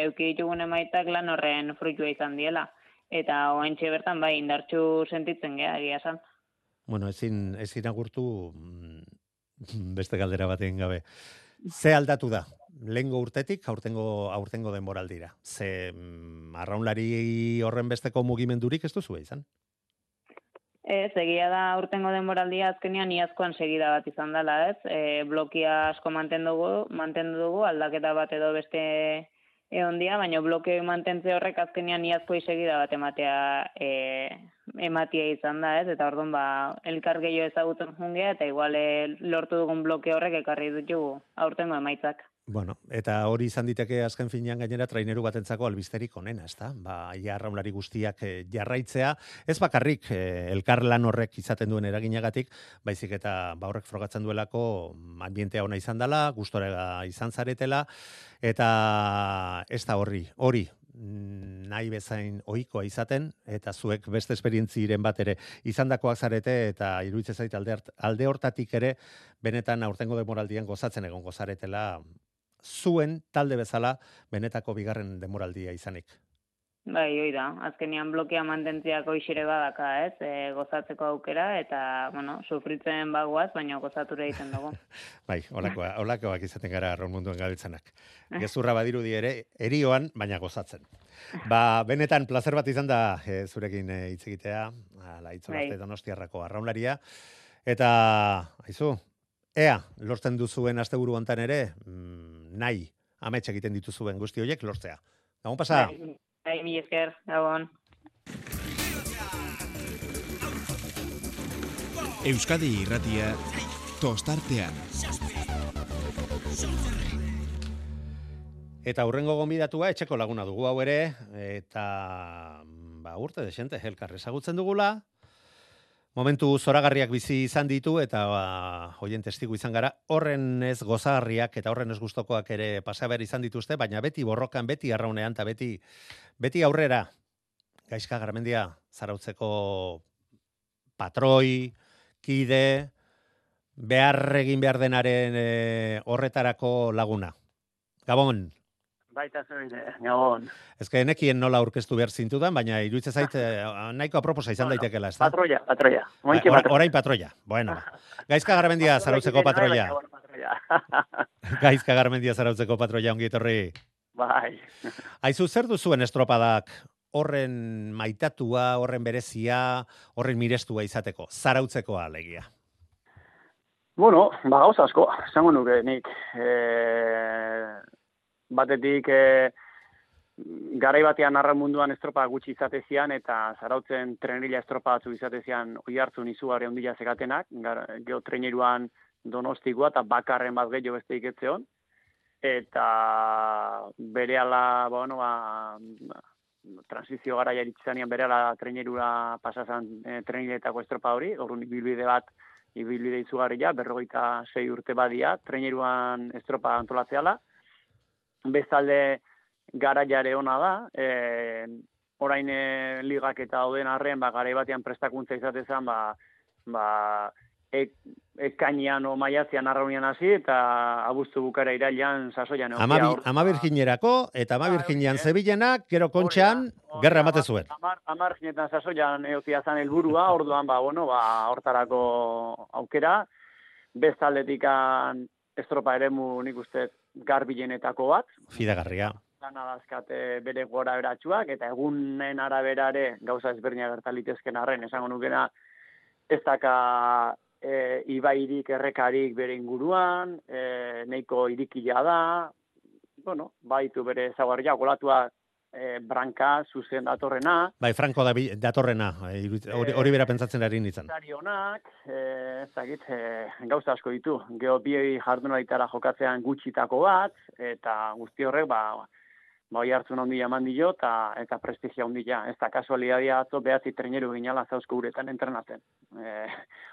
euki ditugun emaitzak lan horren fruitua izan diela. Eta oentxe bertan bai indartxu sentitzen gea egia esan. Bueno, ezin, ezin agurtu mm, beste galdera baten gabe. Ze aldatu da? Lengo urtetik aurtengo aurtengo denboraldira. Ze mm, arraunlari horren besteko mugimendurik ez duzu izan? Ez, egia da urtengo denboraldia azkenean iazkoan segida bat izan dela, ez? E, blokia asko mantendu dugu, mantendu dugu, aldaketa bat edo beste egon dia, baina bloke mantentze horrek azkenean iazkoi segida bat ematea e, ematia izan da, ez? Eta orduan ba, elkar gehiago ezagutzen jungea, eta igual e, lortu dugun bloke horrek ekarri ditugu aurtengo emaitzak. Bueno, eta hori izan diteke azken finean gainera traineru batentzako albisterik onena, ezta? Ba, ia guztiak eh, jarraitzea, ez bakarrik eh, elkar lan horrek izaten duen eraginagatik, baizik eta ba horrek frogatzen duelako mm, ambientea ona izan dela, gustora izan zaretela eta ez da horri, hori mm, nahi bezain ohikoa izaten eta zuek beste esperientziren bat ere izandakoak zarete eta iruditzen zait alde, alde hortatik ere benetan aurtengo demoraldian gozatzen egon gozaretela zuen talde bezala benetako bigarren demoraldia izanik. Bai, hoi da. Azkenean blokea mantentziako isire badaka, ez? E, gozatzeko aukera, eta, bueno, sufritzen bagoaz, baina gozatura egiten dugu. Bai, olakoa, olakoak izaten gara arraun munduan gabiltzanak. Gezurra badirudi ere, erioan, baina gozatzen. Ba, benetan, placer bat izan da e, zurekin e, hitz egitea, ala, Bai. itzolarte donostiarrako arraunlaria. Eta, aizu, ea, lortzen duzuen asteburu hontan ere, mm, nahi, amets egiten dituzuen guzti horiek lortzea. Gabon pasa? Bai, bai, mi esker, gabon. Euskadi irratia tostartean. Eta hurrengo gonbidatua etxeko laguna dugu hau ere, eta ba, urte desente, elkar ezagutzen dugula, momentu zoragarriak bizi izan ditu, eta ba, hoien testigu izan gara, horren ez gozagarriak eta horren ez gustokoak ere pasaber izan dituzte, baina beti borrokan, beti arraunean, eta beti, beti aurrera, gaizka garmendia, zarautzeko patroi, kide, behar egin behar denaren eh, horretarako laguna. Gabon, Baita zeure, gabon. Ez que nekien nola aurkeztu behar zintudan, baina iruditzen zait eh, nahiko aproposa izan Bueno, daitekela, ezta? Patroia, patroia. Mointxe Ora- patroia. Orain patroia. Bueno. Gaizka garmendia zarautzeko patroia. Gaizka garmendia zarautzeko patroia ongi etorri. Bai. Aizu, zer duzuen estropadak horren maitatua, horren berezia, horren mirestua izateko, zarautzekoa alegia. Bueno, ba gauza asko, esango nuke nik. E, batetik e, garai batean arra munduan estropa gutxi izatezian eta zarautzen trenila estropa batzu izatezian oi hartzun izugarri ondila zekatenak, geho treneruan donostikoa eta bakarren bat gehiago beste iketzeon. Eta bere ala, bueno, ba, transizio gara jaritzanean bere ala trenerura pasazan e, treniletako estropa hori, orrun ibilbide bat ibilbide izugarria, berrogeita sei urte badia, treneruan estropa antolatzeala. Bestalde garaiare ona da, e, orain e, ligak eta dauden arren, ba, garai batean prestakuntza izatezan, ba, ba, ek, ekainean o maiatzean arraunian hasi, eta abuztu bukara irailan sasoian egotea. Ama, ama virginerako eta ama Ba, virginean hori, eh? Zebilenak, gero kontxan, hori gerra da, emate zuen. Amar, amar jinetan sasoian egotia zan helburua, orduan, ba, bueno, ba, hortarako aukera. Bestaldetik estropa eremu nik uste garbilenetako bat, Fidagarria. lana dazkate bere gora beratxuak, eta egunen araberare gauza ezberdina gerta litezken arren, esango nukena, ez daka e, ibairik errekarik bere inguruan, e, neiko irikila da, bueno, baitu bere zagarria, golatua e, branka, zuzen datorrena, Bai, Franco da, datorrena, eh, irudit- hori, hori bera pentsatzen ari nintzen. Zari honak, e, ez dakit, e, gauza asko ditu. Geo bi jardunalitara jokatzean gutxitako bat, eta guzti horrek, ba, ba oi hartzun handia eman dio, eta, eta prestigia handia. Ez da kasualidadia atzo behatzi treneru ginala zauzko uretan entrenatzen. E,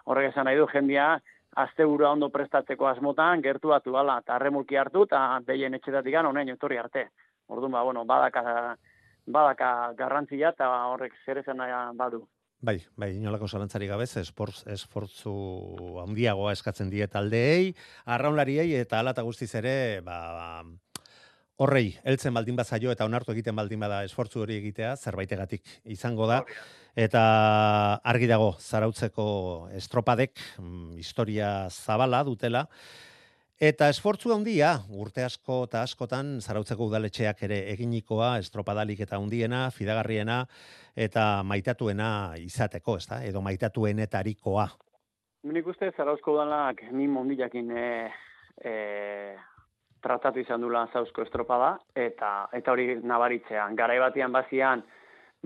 horrek esan nahi du, jendia, azte ondo prestatzeko asmotan, gertuatu bala, eta arremulki hartu, eta behien etxetatik gan, honen etorri arte. Orduan, ba, bueno, badaka, badaka garrantzia, eta horrek zer esan badu. Bai, bai, inolako zalantzari gabez, esportz, esfortzu handiagoa eskatzen die taldeei, arraunlariei eta hala eta guztiz ere, ba, horrei, heltzen baldin bazaio eta onartu egiten baldin bada esfortzu hori egitea, zerbaitegatik izango da. Eta argi dago, zarautzeko estropadek, mm, historia zabala dutela, Eta esfortzu handia, urte asko eta askotan, zarautzeko udaletxeak ere eginikoa, estropadalik eta handiena, fidagarriena, eta maitatuena izateko, ez da? Edo maitatuenetarikoa. Nik uste zarauzko udalak ni mondilakin e, e, tratatu izan dula zauzko estropada, eta eta hori nabaritzean. Garai batean bazian,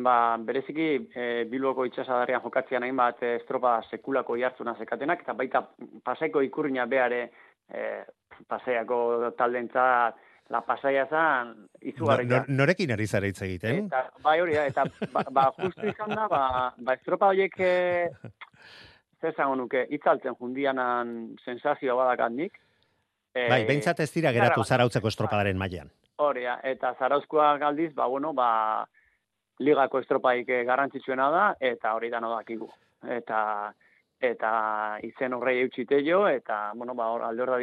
ba, bereziki e, Bilboko itxasadarrian jokatzean hainbat e, estropa sekulako jartzuna zekatenak, eta baita pasaiko ikurriña beare e, pasaiako taldentzat la pasaia zan No, izugarria. no- norekin ari zara hitz egiten? Eta, bai hori da, eta ba, ba justu izan da, ba, ba estropa horiek e, zer zango nuke, itzaltzen jundianan sensazioa badakat nik. E, Bai, behintzat ez dira geratu gara- zarautzeko estropadaren mailan. Hori, da, eta zarauzkoa galdiz, ba, bueno, ba, ligako estropaik eh, garrantzitsuena da, eta hori da dakigu. Eta, eta izen horrei eutxite jo, eta, bueno, ba, alde hor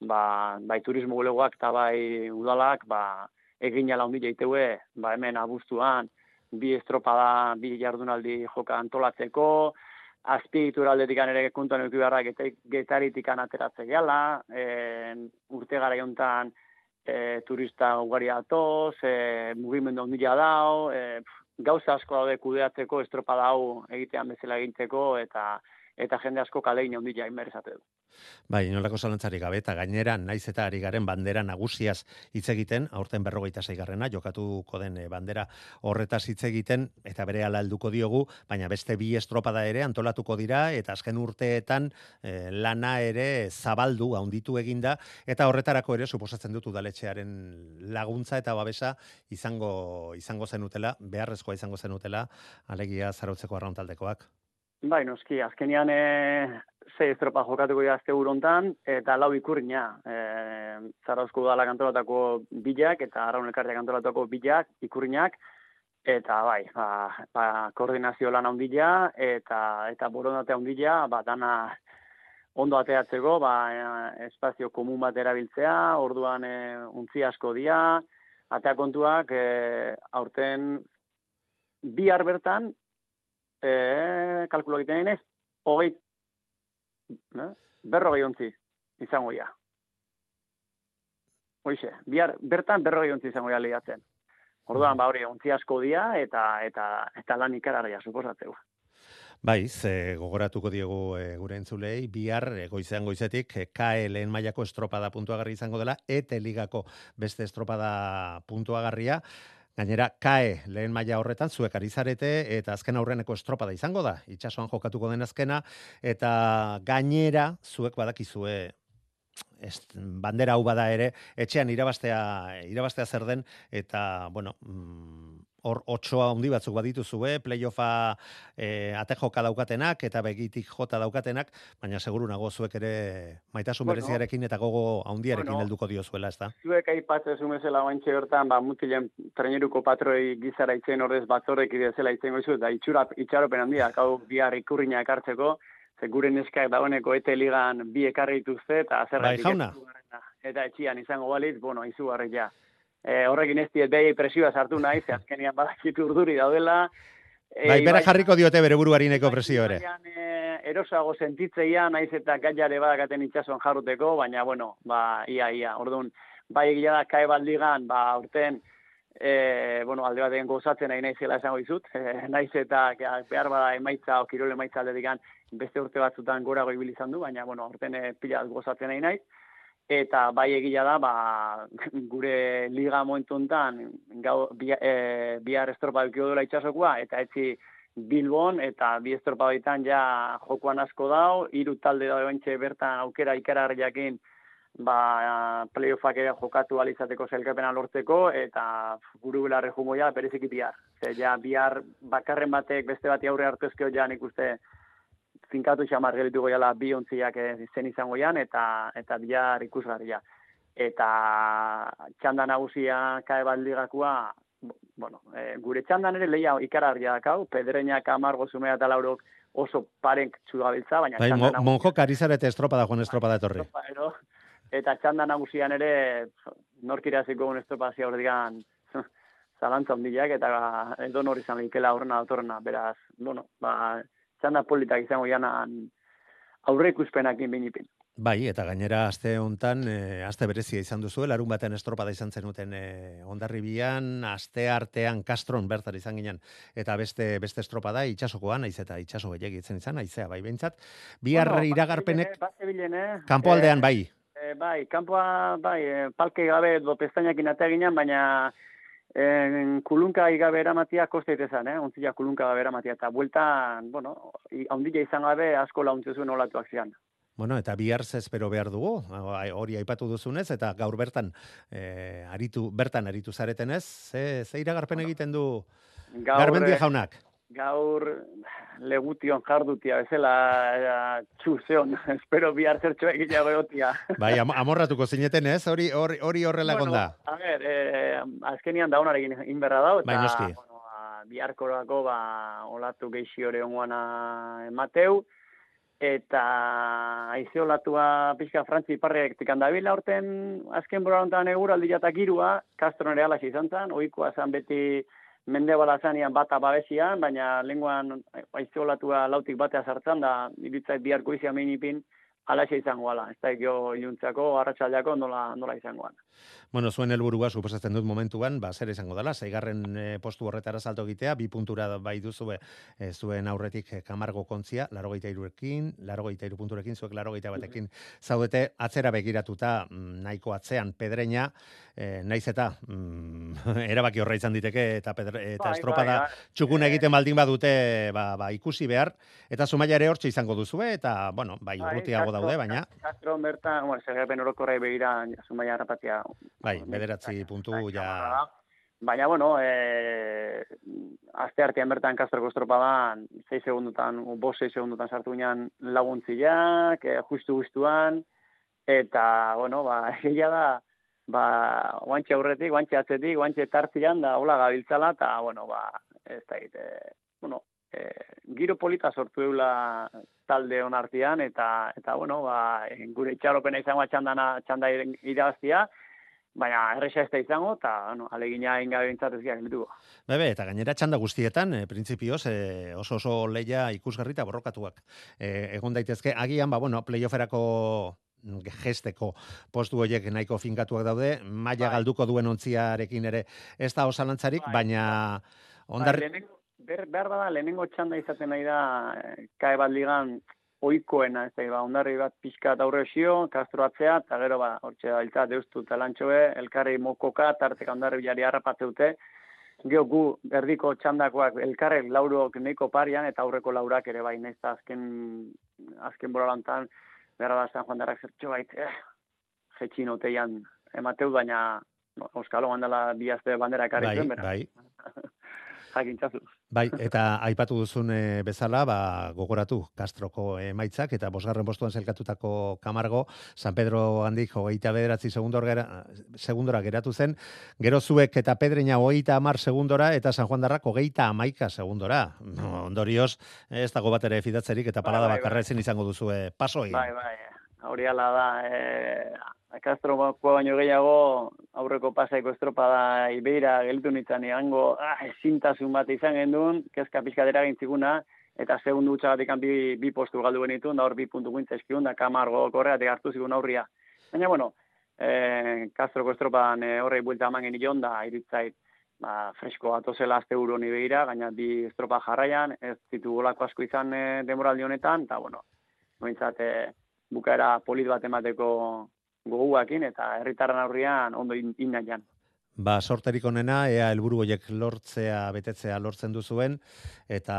ba, bai turismo bulegoak eta bai udalak, ba, egin ala hundi jaiteue, ba, hemen abuztuan, bi estropada, bi jardunaldi joka antolatzeko, azpiegitura aldetik ere kontuan eduki beharra geta- getaritik ateratze gala, e, urte gara jontan e, turista ugari atoz, e, mugimendu handia dao, e, pf, gauza asko daude kudeatzeko estropada hau egitean bezala eginteko, eta eta jende asko kalein handia inmerezate du. Bai, inolako zalantzarik gabe, eta gainera, naiz eta ari garen bandera nagusiaz hitz egiten, aurten berrogeita zeigarrena, jokatuko den eh, bandera horretaz hitz egiten, eta bere ala helduko diogu, baina beste bi estropada ere antolatuko dira, eta azken urteetan eh, lana ere zabaldu, haunditu eginda, eta horretarako ere suposatzen dut udaletxearen laguntza eta babesa izango izango zenutela, beharrezkoa izango zenutela, alegia zarautzeko arrauntaldekoak. Bai, noski, azkenian e, zei estropa jokatuko dira azte hontan eta lau ikurriña. E, Zarauzko udalak antolatako bilak eta Arraun Elkarteak antolatako bilak, ikurriñak, eta bai, ba, ba, koordinazio lan handia eta eta borondate handia, ba, dana ondo ateatzeko, ba, e, espazio komun bat erabiltzea, orduan e, untzi asko dira, atea kontuak e, aurten bihar bertan e, kalkulo egiten denez, hogei, ne? berrogei ontzi izango ja. Hoixe, bihar, bertan berrogei ontzi izango ja lehiatzen. Orduan, ba hori, ontzi asko dia eta eta eta lan ikararria suposatzeu. Bai, ze gogoratuko diegu e, gure entzulei, bihar e, goizean goizetik e, KE lehen mailako estropada puntuagarri izango dela, eta ligako beste estropada puntuagarria, Gainera, kae lehen maila horretan zuek ari zarete eta azken aurreneko estropada izango da. Itxasoan jokatuko den azkena eta gainera zuek badakizue ez, bandera hau bada ere etxean irabastea irabastea zer den eta bueno, mm, hor otsoa handi batzuk badituzue, playoffa e, ate joka daukatenak eta begitik jota daukatenak, baina seguru nago zuek ere maitasun Bueno. bereziarekin eta gogo handiarekin Bueno. helduko diozuela, ezta? Zuek aipatzen bezala oantxe bertan, ba, mutilen traineruko patroi gizara itzen ordez batzorrek idezela itzen goizu, eta itxura, itxaropen handiak, hau bihar ikurriña ekartzeko, ze gure neskak dagoeneko ete ligan bi ekarri dituzte, eta zergatik Bai, jauna. Eta etxian izango balitz, bueno, izugarri ja. E, horrekin ez diet behi presioa sartu nahi, ze azkenian badakit urduri daudela, Bai, bera jarriko diote bere buruari neko presio ere. Baina, eh, erosago sentitzeia, naiz eta gaiare badakaten itxasuan jarruteko, baina, bueno, ba, ia, ia, orduan, bai egia da, kae baldigan, ba, urten, e, bueno, alde batean gozatzen nahi naizela esango dizut, e, naiz eta behar bada emaitza, o kirole emaitza alde beste urte batzutan gorago ibili izan du, baina, bueno, urten e, pila gozatzen nahi naiz, eta bai egia da, ba, gure liga momentu enten, gau, bia, e, bihar estropa dukio dela itxasokoa, eta etzi Bilbon, eta bi estropa baitan ja jokoan asko dau, hiru talde da bertan aukera ikararriakin, ba, playoffak ere jokatu alizateko zelkapena lortzeko, eta guru belarre jungo ja, bereziki bihar. Zer, ja, bihar bakarren batek beste bati aurre hartu ezkeo ja, nik uste finkatu xamar gelituko jala bi ontziak zen izango jan, eta, eta bihar ikusgarria. Eta txanda nagusia kae baldigakua, bueno, e, gure txandan ere leia ikararria dakau, pedreinak amargo zumea eta laurok oso parenk txugabiltza, baina bai, mo, monjo karizarete estropa da, Juan estropa da etorri. Estropa, eta txanda nagusian ere norkiraziko un estropazia hor digan zalantza ondileak eta edo nori izan leikela aurrena datorrena, beraz, bueno, ba, txanda politak izango janan aurre ikuspenakin binipin. Bai, eta gainera aste hontan, e, aste berezia izan duzu, larun baten estropada izan zenuten e, ondarribian, aste artean kastron bertar izan ginen, eta beste beste estropada itxasokoan, naiz eta itxaso gehiagitzen izan, naizea, bai behintzat. Bihar bueno, iragarpenek, kanpo aldean, bai, E, bai, kanpoa, bai, palke gabe do pestainak inatea ginen, baina en, kulunka igabe eramatia koste itezan, eh? ontzila kulunka gabe eramatia, eta bueltan, bueno, haundila izan gabe asko launtze zuen olatuak zian. Bueno, eta bihar espero behar dugu, hori aipatu duzunez, eta gaur bertan, e, aritu, bertan aritu zaretenez, ze, ze iragarpen egiten du gaur, Garmendia jaunak? Gaur legution jardutia bezala txuzeon, espero bihar zertxo egitea goiotia. Bai, am amorratuko zineten ez, hori hori, hori horrela bueno, gonda. A ber, eh, azkenian da honarekin inberra dau, eta bai, bueno, biharkorako ba, olatu geixi hori onguana emateu, eta aize olatua pixka frantzi parreak tikan dabila orten azken bora honetan egur aldi jatak irua, Castro nere alaxi izan zan, oikoa zan beti mende balazanian bata babesian, baina lenguan aiziolatua lautik batea sartzen da, iritzait biharko izia meinipin, alaxe izango ala, ez da ikio iluntzako, arratsaldeako nola, nola izangoan. Bueno, zuen helburua suposatzen dut momentuan, ba zer izango dela, seigarren e, postu horretara salto egitea, bi puntura bai duzu e, zuen aurretik kamargo kontzia, 83ekin, 83 punturekin, zuek 81 batekin zaudete atzera begiratuta mm, nahiko atzean pedreña, e, naiz eta mm, erabaki horra izan diteke eta pedre, eta bai, estropada bai, bai. txukun egiten baldin badute ba, ba, ikusi behar. Eta zumaia ere hortxe izango duzu eta bueno, bai, bai urrutiago daude, baina. Castro bertan, bueno, segapen orokorra begira zumaia rapatia Bai, bederatzi puntu ja... Baina, bueno, e, azte artean bertan kastroko estropadan, 6 segundutan, 5-6 segundutan sartu ginen laguntziak, e, justu-justuan, eta, bueno, ba, egia da, ba, guantxe aurretik, guantxe atzetik, guantxe tartzian, da, hola gabiltzala, eta, bueno, ba, ez da, e, bueno, e, giro polita sortu eula talde hon artean, eta, eta, bueno, ba, gure itxaropena izango txandana, txanda irabaztia, baina erresa ez da izango, eta bueno, alegina ingabe bintzatezia gelituko. Bebe, eta gainera txanda guztietan, e, printzipioz, e, oso oso leia ikusgarri eta borrokatuak. E, egon daitezke, agian, ba, bueno, playofferako gesteko postu horiek nahiko finkatuak daude, maila bai. galduko duen ontziarekin ere ez da osalantzarik, bai. baina ondar... Bai, ber, behar bada, lehenengo txanda izaten nahi da, kae bat ligan, oikoena, ez da, ba, ondarri bat pixka aurre osio, kastro atzea, eta gero, ba, hortxe da, ilta, deustu talantxoe, elkarri mokoka, tarteka ondarri bilari harrapatzeute, geho gu, erdiko txandakoak, elkarri lauruok neiko parian, eta aurreko laurak ere bai, nez azken, azken boralantan, gara da, San Juan Darrak zertxo bait, eh, jetxin oteian, emateu, baina, no, Euskalo bandala biazte bandera ekarri bai, zuen, bai. jakintzazu. Bai, eta aipatu duzun e, bezala, ba, gogoratu Castroko emaitzak eta bosgarren postuan zelkatutako kamargo, San Pedro handik hogeita bederatzi segundora, segundora geratu zen, gero zuek eta pedreina hogeita amar segundora eta San Juan Darrak hogeita amaika segundora. No, ondorioz, ez dago bat ere fidatzerik eta bai, parada bai, bakarra bai. ezin izango duzu pasoi. Bai, bai, hori ala da, e, Kastrokoa baino gehiago aurreko pasaiko estropada ibeira gelditu nintzen egango ah, ezintasun bat izan gendun, kezka pizkatera gintziguna, eta segundu utxagatik bi, bi postu galdu benitu, da hor bi puntu guintza eskiun, da kamargo korreatik hartu zigun aurria. Baina, bueno, e, Castroko estropadan e, horrei buelta eman genion, da iritzait ba, fresko atozela azte uro ni behira, gaina bi estropa jarraian, ez zitu golako asko izan e, demoraldi honetan, eta bueno, nointzat e, bukaera polit bat emateko goguakin, eta herritarren aurrian ondo in, inaian. Ba, sorterik onena, ea helburu horiek lortzea, betetzea lortzen duzuen, eta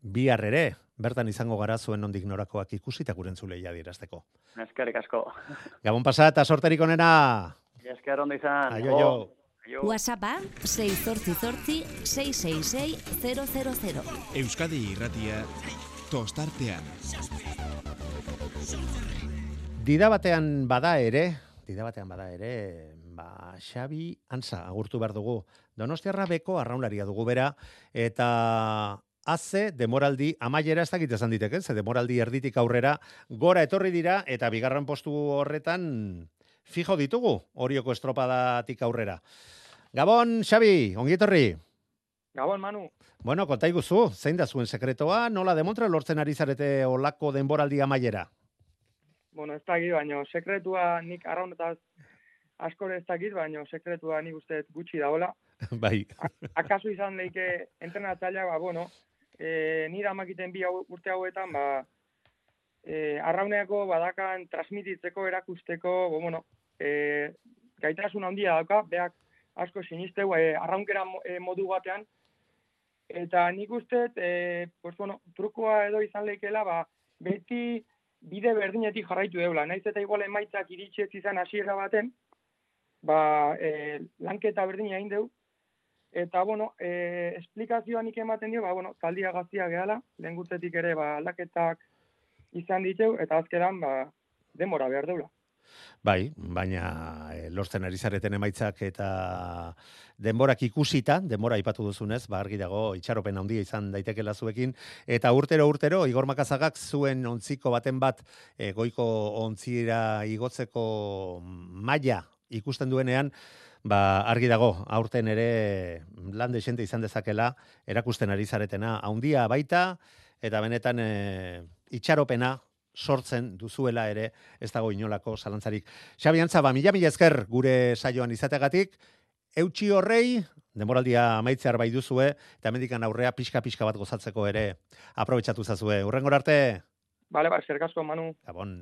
bihar ere, bertan izango gara zuen ondik norakoak ikusi eta guren zuleia dirazteko. Eskerrik asko. Gabon pasa eta sorterik onena. Esker ondo izan. Aio, jo. WhatsAppa 688 666 000. Euskadi irratia tostartean. Dida batean bada ere, dida batean bada ere, ba, Xabi Antza agurtu behar dugu. Donostiarra beko arraunlaria dugu bera, eta haze demoraldi amaiera ez dakit esan diteke, ze demoraldi erditik aurrera gora etorri dira eta bigarren postu horretan fijo ditugu horioko estropadatik aurrera. Gabon, Xabi, ongi etorri. Gabon, Manu. Bueno, konta iguzu, zein da zuen sekretoa, nola demontra lortzen ari zarete olako denboraldi amaiera? Bueno, ez dakit, baina sekretua nik arraunetaz askore ez dakit, baina sekretua nik uste gutxi daola. bai. akaso izan leike entrenatzailea, ba, bueno, e, nire amakiten bi urte hauetan, ba, e, arrauneako badakan transmititzeko, erakusteko, bo, bueno, e, gaitasun handia dauka, beak asko sinisteu e, arraunkera e, modu batean, eta nik uste, e, pues, bueno, trukoa edo izan leikela, ba, beti bide berdinetik jarraitu deula. Naiz eta igual emaitzak iritsi ez izan hasiera baten, ba, e, lanketa berdina egin deu, eta, bueno, e, esplikazioa nik ematen dio, ba, bueno, taldia gaztia gehala, lehen ere, ba, aldaketak izan diteu, eta azkeran, ba, demora behar deula. Bai, baina e, lortzen ari zareten emaitzak eta denborak ikusita, denbora ipatu duzunez, ba argi dago itxaropen handia izan daitekela zuekin. Eta urtero urtero Igor Makazagak zuen ontziko baten bat e, goiko ontzira igotzeko maila ikusten duenean ba argi dago aurten ere lan desente izan dezakela erakusten ari zaretena. Handia baita eta benetan e, itxaropena sortzen duzuela ere ez dago inolako zalantzarik. Xabi Antza, ba, mila mila ezker gure saioan izategatik, eutxi horrei, demoraldia amaitzear bai duzue, eta mendikan aurrea pixka-pixka bat gozatzeko ere aprobetsatu zazue. Urrengor arte? Bale, ba, zergasko, Manu. Gabon.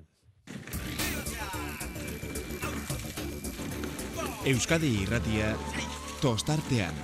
Euskadi irratia tostartean.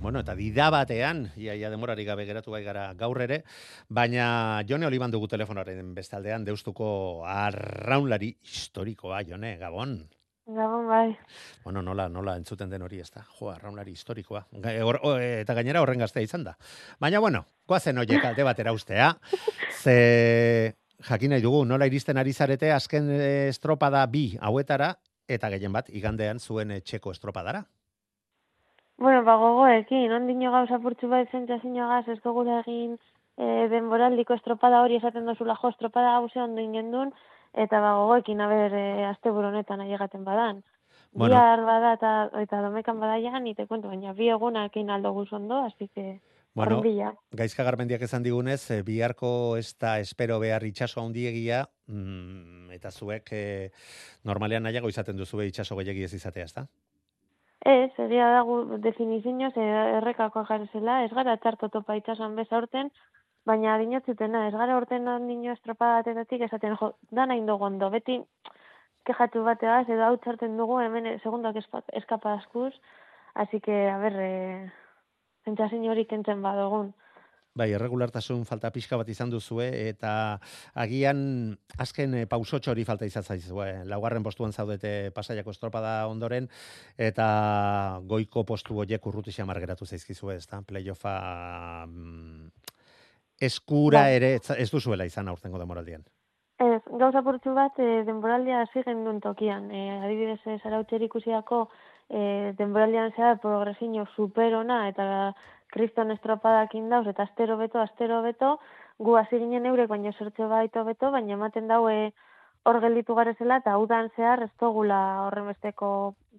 Bueno, eta dida batean, ia, ia demorari gabe geratu bai gara gaur ere, baina Jone Oliban dugu telefonaren bestaldean, deustuko arraunlari historikoa, Jone, Gabon. Gabon, bai. Bueno, nola, nola entzuten den hori ez da. Jo, arraunlari historikoa. eta gainera horren gaztea izan da. Baina, bueno, koazen oie kalde batera ustea. Ze, jakin nahi dugu, nola iristen ari zarete azken eh, estropada bi hauetara, eta gehien bat, igandean zuen txeko estropadara. Bueno, ba, gogoekin, ondino gauza purtsu bat ez dugu egin e, denboraldiko estropada hori esaten dozula jo, estropada gauze ondo ingendun, eta ba, gogoekin, haber, e, azte buronetan aiegaten badan. Bueno. Biar bada eta, eta domekan bada ja, nite kuento, baina bi egunak aldo guz ondo, así que... Bueno, gaizka garmendiak esan digunez, e, biharko ez da espero behar itxaso handiegia, mm, eta zuek e, normalean nahiago izaten duzu itxaso gehiagi ez izatea, ez? Ez, egia da definizioz errekako jarrezela, ez gara txarto topa itxasan bez aurten, baina adinatzutena, ez gara aurten nino estropadatetatik esaten, jo, da nahi dugu ondo, beti kejatu bateaz, edo hau txarten dugu, hemen segundak eskapa askuz, así que, a ber, e, zentxasin hori kentzen badogun. Bai, irregulartasun falta pixka bat izan duzue eta agian azken e, pausotxo hori falta izan zaizue. Laugarren postuan zaudete pasaiako estropada ondoren eta goiko postu horiek urruti xamar geratu zaizkizue, ez da? Playoffa mm, eskura ba. ere ez duzuela izan aurtengo demoraldian. Ez, gauza purtsu bat, e, denboraldia hasi duen tokian. E, adibidez, e, zarautxer ikusiako e, denboraldian zera progresino superona eta kriston estropadak indauz, eta astero beto, astero beto, gu hasi ginen eurek, baina sortze baito beto, baina ematen daue hor gelditu garezela eta udan zehar ez dugula horrenbesteko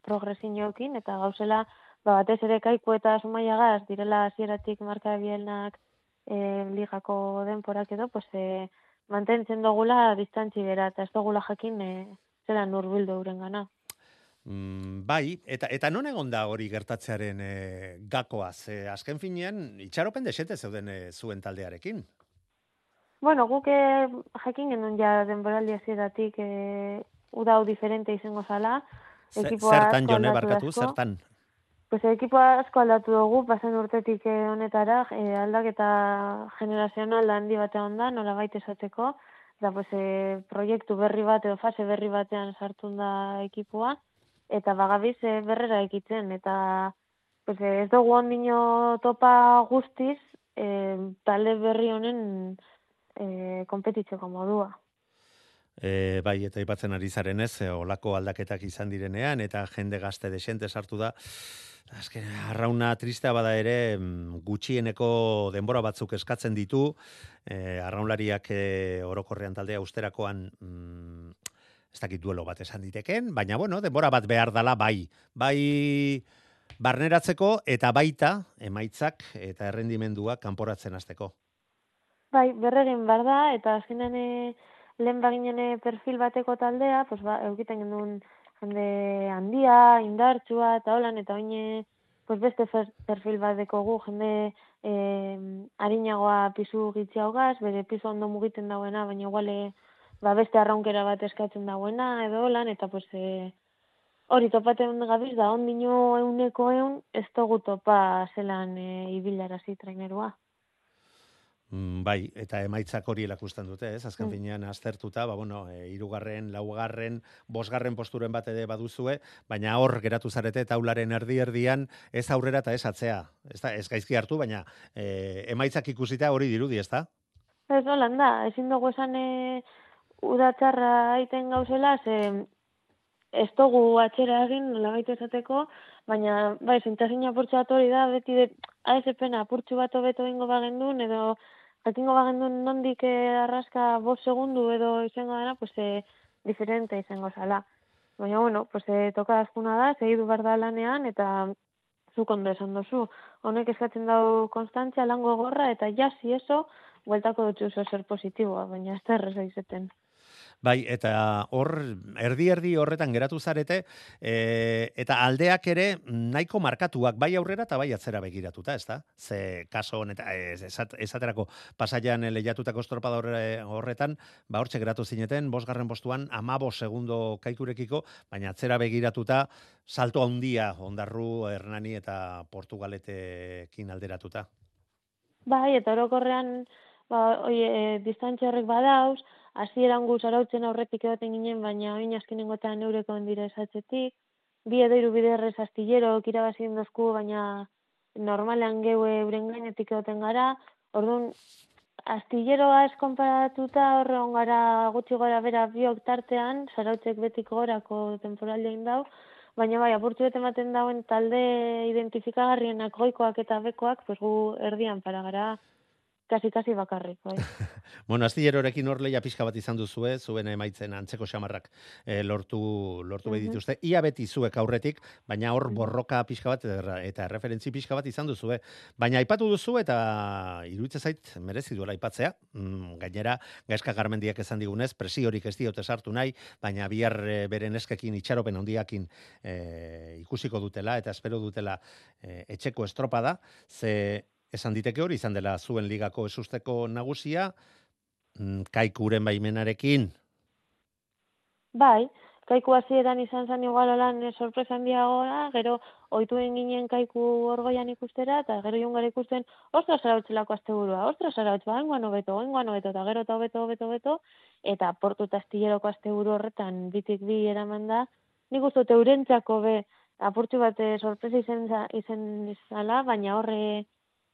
progresinioekin eta gauzela ba, batez ere kaiku eta sumaiagaz direla hasieratik marka bielnak e, ligako denporak edo, pues, e, mantentzen dugula distantzi bera eta ez dugula jakin e, zera nurbildu euren gana. Mm, bai, eta eta non egon da hori gertatzearen e, gakoaz? E, azken finean, itxaropen desente zeuden e, zuen taldearekin? Bueno, guk jakin genuen ja denboraldi hasieratik eh, udau diferente izango zala. Zertan jone barkatu, zertan? Pues ekipoa asko aldatu dugu, pasan urtetik honetara, eh, aldaketa generazional handi batean da, nola baita esateko, da pues, eh, proiektu berri bat edo fase berri batean sartun da ekipoa, eta bagabiz eh, berrera ekitzen, eta pues, eh, ez dugu ondino topa guztiz, eh, talde berri honen e, kompetitzeko modua. E, bai, eta ipatzen ari zaren ez, e, olako aldaketak izan direnean, eta jende gazte desente sartu da, azken, arrauna tristea bada ere, mm, gutxieneko denbora batzuk eskatzen ditu, e, arraunlariak e, orokorrean taldea usterakoan, mm, ez dakit duelo bat esan diteken, baina bueno, denbora bat behar dala bai, bai barneratzeko eta baita emaitzak eta errendimendua kanporatzen hasteko. Bai, berregin bar da, eta azkenean e, lehen baginen perfil bateko taldea, pues ba, eukiten genuen jende handia, indartsua, eta holan, eta oine pues beste perfil bat gu, jende e, harinagoa pizu gitzi gaz, bere pizu ondo mugiten dauena, baina iguale ba, beste arraunkera bat eskatzen dauena, edo holan, eta pues e, hori topaten gabiz da, ondino euneko eun, ez togu topa zelan e, ibilarazi trainerua. Mm, bai, eta emaitzak hori elakusten dute, ez? Azken mm. finean aztertuta, ba bueno, e, irugarren, laugarren, bosgarren posturen bat ere baduzue, baina hor geratu zarete taularen erdi erdian ez aurrera eta ez atzea. Ez da, ez gaizki hartu, baina e, emaitzak ikusita hori dirudi, ez da? Ez holan da, ezin dugu esan e, udatxarra aiten gauzela, ze ez dugu atxera egin, nola esateko, baina, bai, zintazina apurtxu bat hori da, beti, de, aezepena, apurtxu bat hobeto ingo bagendun, edo jakingo bagendu nondik eh, arraska bost segundu edo izango dena, pues, eh, diferente izango zala. Baina, bueno, pues, eh, toka azkuna da, segidu behar da lanean, eta zu kondo esan dozu. Honek eskatzen dau konstantzia, lango gorra, eta jasi eso, bueltako dutxu zer positiboa, baina ez da erreza izeten. Bai, eta hor, erdi-erdi horretan geratu zarete, e, eta aldeak ere nahiko markatuak, bai aurrera eta bai atzera begiratuta, ez da? Ze kaso honetan, ez, esaterako pasaian lehiatutako estropada horretan, ba hortxe geratu zineten, bosgarren postuan, amabo segundo kaikurekiko, baina atzera begiratuta, salto handia ondarru, Hernani eta Portugaletekin alderatuta. Bai, eta orokorrean, ba, oie, e, badauz, hasi erangu zarautzen aurretik egoten ginen, baina oin azkenengotan neureko ondire esatzetik. Bi edo iru biderrez astillero kirabazien dozku, baina normalean geue euren gainetik egoten gara. Orduan, astilleroa ez konparatuta horre gara gutxi gora bera biok tartean, zarautzek betik gorako temporaldein dau, baina bai, apurtu bete ematen dauen talde identifikagarrienak goikoak eta bekoak, pues gu erdian para gara kasi kasi bakarrik, bai. bueno, astillerorekin hor leia pixka bat izan duzu, eh? zuen emaitzen antzeko xamarrak eh, lortu lortu uh dituzte. Ia beti zuek aurretik, baina hor borroka pixka bat eta referentzi pixka bat izan duzu, Baina aipatu duzu eta iruditzen zait merezi duela aipatzea. Mm, gainera, gaizka garmendiak esan digunez, presiorik ez diote sartu nahi, baina bihar e, beren eskekin itxaropen handiakin e, ikusiko dutela eta espero dutela e, etxeko estropada, ze esan diteke hori izan dela zuen ligako esusteko nagusia, mm, kaikuren baimenarekin? Bai, kaiku hasieran izan zen igual lan sorpresa handia gora, gero ohituen ginen kaiku orgoian ikustera, eta gero joan gara ikusten, ostra zarautzelako azte burua, ostra zarautz, ba, enguan obeto, enguan obeto, eta gero eta obeto, obeto, obeto, eta portu eta astilleroko azte buru horretan bitik bi eraman da, nik uste eurentzako be, apurtu bat eh, sorpresa izen, izen izala, baina horre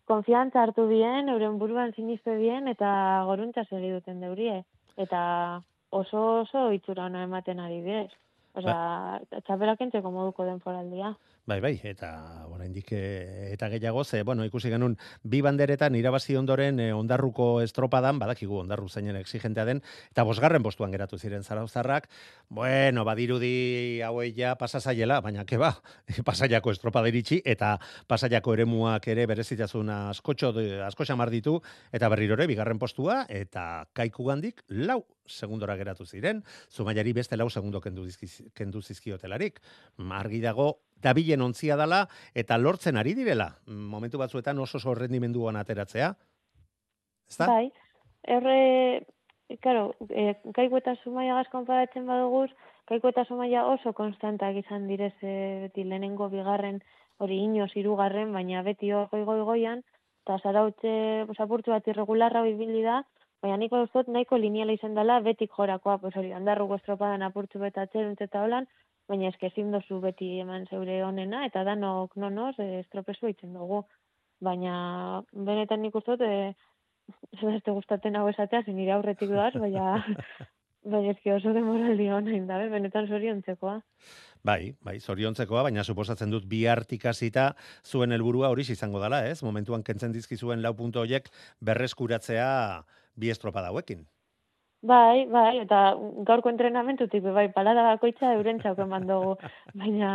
konfiantza hartu bien, euren buruan siniste bien, eta goruntza segi duten deurie. Eta oso oso itxura ona ematen ari bidez. Osea, txapela kentzeko moduko denporaldia. Bai, bai, eta oraindik eh, eta gehiago ze, bueno, ikusi genuen bi banderetan irabazi ondoren eh, ondarruko estropadan, badakigu ondarru zeinen exigentea den, eta bosgarren postuan geratu ziren zarauzarrak, bueno, badirudi hauei ja pasazaiela, baina ke ba, pasaiako estropada iritsi, eta pasaiako eremuak ere berezitasun askotxo, asko xamar ditu, eta berrirore, bigarren postua, eta kaiku gandik, lau segundora geratu ziren, zumaiari beste lau segundo kendu, dizkiz, kendu zizkiotelarik. Argi dago, dabilen ontzia dala, eta lortzen ari direla. Momentu batzuetan oso oso rendimenduan ateratzea. Ezta? Bai, erre, karo, e, kaiku eta sumaia gazkon padatzen baduguz, kaiku eta sumaia oso konstantak izan direz e, beti lehenengo bigarren hori inoz irugarren, baina beti hori goi goian, eta zarautze apurtu bat irregularra bibili da, baina niko duzot nahiko lineala izan dela betik jorakoa, pues hori, andarruko estropadan apurtu eta eta holan, baina eske ezin dozu beti eman zeure honena eta danok nonoz e, estropezu itzen dugu. Baina benetan nik uste dut eh ez gustatzen hau esatea, zen nire aurretik doaz, baina baina eske oso demoraldi hona indabe, benetan zoriontzekoa. Bai, bai, zoriontzekoa, baina suposatzen dut bi artikazita zuen helburua hori izango dela, ez? Momentuan kentzen dizkizuen lau punto horiek berreskuratzea bi estropada hauekin. Bai, bai, eta gaurko entrenamentutik, bai, palada bakoitza eurentzako eman dugu. Baina,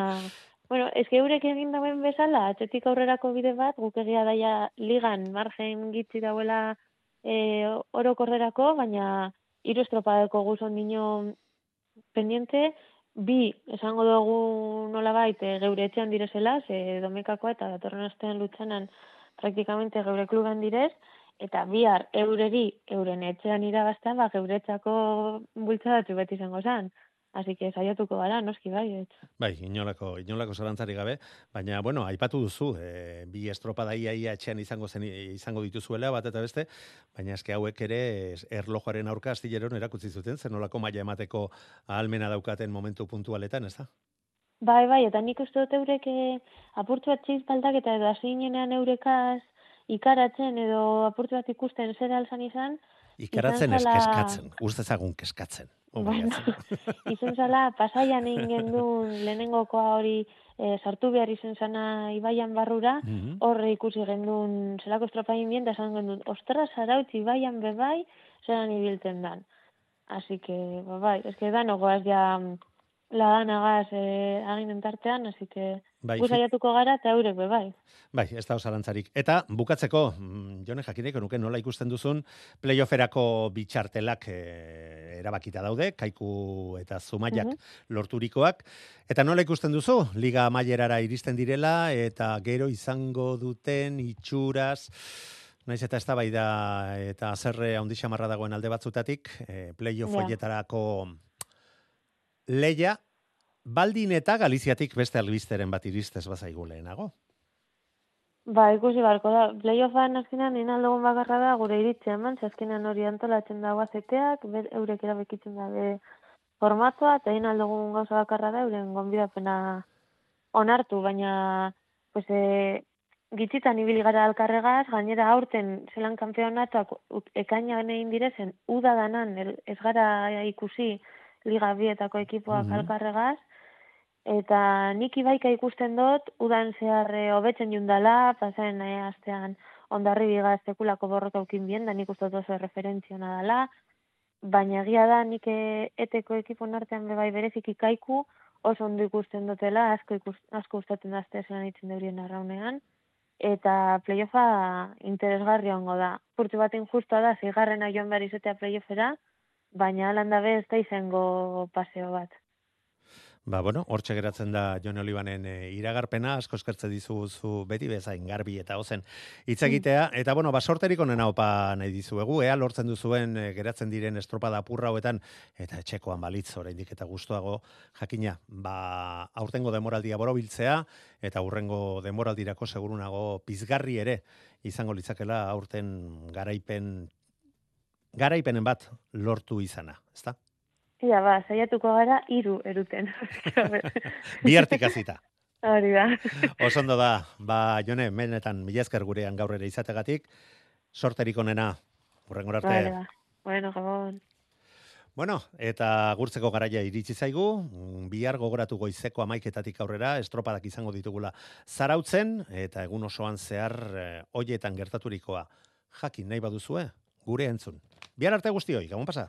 bueno, eske eurek egin dauen bezala, atzetik aurrerako bide bat, guk egia daia ligan margen gitzi dauela e, orokorrerako, baina hiru estropadeko guzon dino pendiente, bi, esango dugu nola baite, geure etxean direzela, ze domekakoa eta datorren astean lutsanan praktikamente geure kluban direz, eta bihar eureri euren etxean irabaztean, ba, geuretzako bultzadatu beti izango zen. Así que saiatuko gara, noski bai. Bai, inolako, inolako zarantzari gabe, baina, bueno, aipatu duzu, e, bi estropada ia ia etxean izango zen, izango dituzuela, bat eta beste, baina eske hauek ere erlojoaren aurka astilleron erakutsi zuten, zen nolako maila emateko ahalmena daukaten momentu puntualetan, ez da? Bai, bai, eta nik uste dut eurek eh, apurtu bat baldak eta edo hasi eurekaz ikaratzen edo apurtu bat ikusten zer alzan izan. Ikaratzen zala... eskatzen, uste zagun keskatzen. Bueno, izan zala, pasaian egin gendun lehenengokoa hori e, sartu behar izan zana ibaian barrura, mm horre ikusi gendun zelako estropain bien, da zan gendun, ostra zarautzi ibaian bebai, zeran ibiltzen dan. Así que, ba, bai, ez que da nogoaz ja ladanagaz eh, aginen tartean, así que bai, guzaiatuko gara eta eurek be bai. Bai, ez da osarantzarik. Eta bukatzeko, mm, jone jakideko nuke nola ikusten duzun, playofferako bitxartelak e, erabakita daude, kaiku eta zumaiak lorturikoak. Eta nola ikusten duzu, liga maierara iristen direla, eta gero izango duten itxuraz, Naiz eta ez da bai da, eta zerre handixamarra dagoen alde batzutatik, e, playoffoietarako leia, baldin eta Galiziatik beste albisteren bat iristez bazaigu lehenago. Ba, ikusi barko da. Playoffan azkenean nina logun bakarra da gure iritzea eman, azkenean hori antolatzen dago azeteak, eurek erabekitzen da be formatua, eta nina logun gauza bakarra da euren gonbidapena onartu, baina pues, e, gitzitan ibili gara alkarregaz, gainera aurten zelan kampeonatuak ekaina egin direzen, uda danan ez gara ikusi, liga bietako ekipoak mm alkarregaz, eta nik ibaika ikusten dut, udan zehar eh, hobetzen jundala, pasen eh, astean ondarri biga estekulako borroka ukin bien, da nik uste dut oso referentziona dela, baina egia da nik eh, eteko ekipo artean bebai berezik ikaiku, oso ondo ikusten dutela, asko, ikus, asko ustaten dazte zelan itzen deurien arraunean, eta playoffa interesgarri ongo da. Purtu bat injustoa da, zigarrena joan behar izatea playoffera, baina alanda be ez da izango paseo bat. Ba, bueno, hortxe geratzen da Jon Olibanen e, iragarpena, asko eskertze dizuzu beti bezain garbi eta ozen hitz egitea, mm. eta bueno, basorterik onena opa nahi dizuegu, ea lortzen duzuen e, geratzen diren estropada apurra hauetan, eta etxekoan balitz oraindik eta gustuago jakina, ba, aurtengo demoraldia borobiltzea, eta urrengo demoraldirako segurunago pizgarri ere izango litzakela aurten garaipen garaipenen bat lortu izana, ezta? Ia, ba, saiatuko gara hiru eruten. Bi artikazita. Hori da. Osondo da, ba, jone, menetan, mila esker gurean gaur ere izategatik, sorterik onena, urrengor arte. Bueno, gabon. Bueno, eta gurtzeko garaia iritsi zaigu, mm, bihar gogoratu goizeko amaiketatik aurrera, estropadak izango ditugula zarautzen, eta egun osoan zehar e, oietan gertaturikoa. Jakin nahi baduzue, gure entzun. Bihar arte guztioi, gabon pasa?